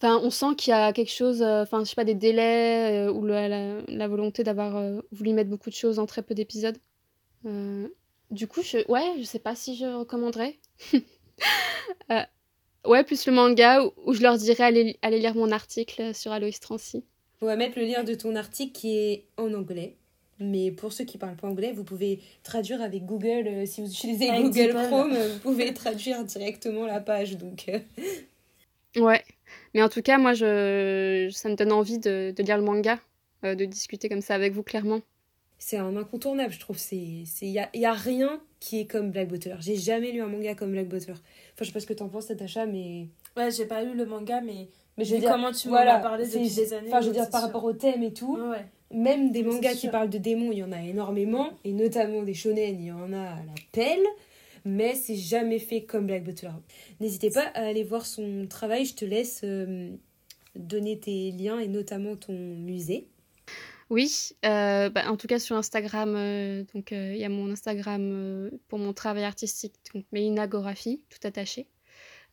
Enfin, on sent qu'il y a quelque chose, euh, enfin, je sais pas, des délais euh, ou la, volonté d'avoir euh, voulu mettre beaucoup de choses en très peu d'épisodes. du coup, je, ouais, je sais pas si je recommanderais. ouais, plus le manga où, je leur dirais aller, aller, lire mon article sur Alois Trancy. On va mettre le lien de ton article qui est en anglais. Mais pour ceux qui parlent pas anglais, vous pouvez traduire avec Google. si vous utilisez Google Chrome, vous pouvez traduire directement la page. Donc. ouais. Mais en tout cas, moi, je... ça me donne envie de, lire le manga, euh, de discuter comme ça avec vous clairement. C'est un incontournable, je trouve. Il n'y a, y a rien qui est comme Black Butler. J'ai jamais lu un manga comme Black Butler. Enfin, je sais pas ce que t'en penses, Natacha, mais. Ouais, j'ai pas lu le manga, mais. Mais je veux dire, comment tu voilà, m'en as parlé depuis des années. Enfin, je veux dire, par rapport au thème et tout. Même des mangas qui parlent de démons, il y en a énormément. Et notamment des shonen, il y en a à la pelle mais c'est jamais fait comme Black Butler. N'hésitez pas à aller voir son travail, je te laisse euh, donner tes liens et notamment ton musée. Oui, euh, bah, en tout cas sur Instagram, euh, donc il y a mon Instagram pour mon travail artistique, donc Mélina tout attaché.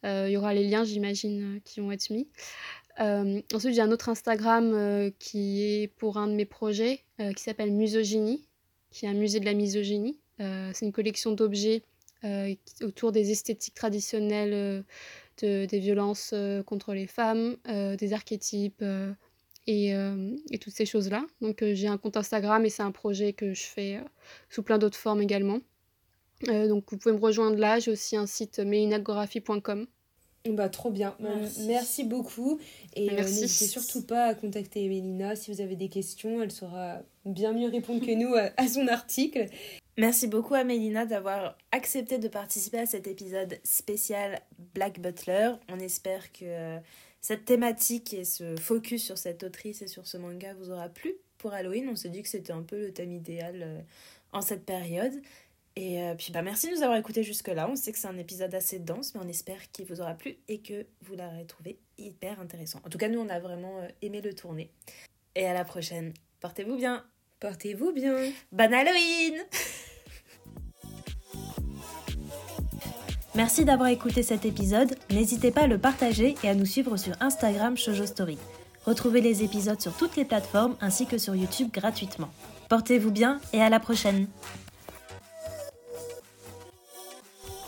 Il y aura les liens, j'imagine, qui vont être mis. ensuite, j'ai un autre Instagram qui est pour un de mes projets qui s'appelle Musogynie, qui est un musée de la misogynie. c'est une collection d'objets euh, autour des esthétiques traditionnelles euh, de, des violences euh, contre les femmes, des archétypes et, et, toutes ces choses-là. Donc j'ai un compte Instagram et c'est un projet que je fais sous plein d'autres formes également. donc vous pouvez me rejoindre là, j'ai aussi un site meinagographie.com. Bah, trop bien. Merci, beaucoup. Et n'hésitez surtout pas à contacter Mélina si vous avez des questions. Elle saura bien mieux répondre que nous à, à son article. Merci beaucoup à Mélina d'avoir accepté de participer à cet épisode spécial Black Butler. On espère que euh, cette thématique et ce focus sur cette autrice et sur ce manga vous aura plu pour Halloween. On s'est dit que c'était un peu le thème idéal euh, en cette période. Et euh, puis bah merci de nous avoir écoutés jusque-là. On sait que c'est un épisode assez dense, mais on espère qu'il vous aura plu et que vous l'aurez trouvé hyper intéressant. En tout cas, nous, on a vraiment aimé le tourner. Et à la prochaine. Portez-vous bien. Portez-vous bien. Bonne Halloween Merci d'avoir écouté cet épisode. N'hésitez pas à le partager et à nous suivre sur Instagram Shoujo Story. Retrouvez les épisodes sur toutes les plateformes ainsi que sur YouTube gratuitement. Portez-vous bien et à la prochaine.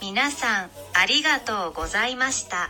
皆さんありがとうございました。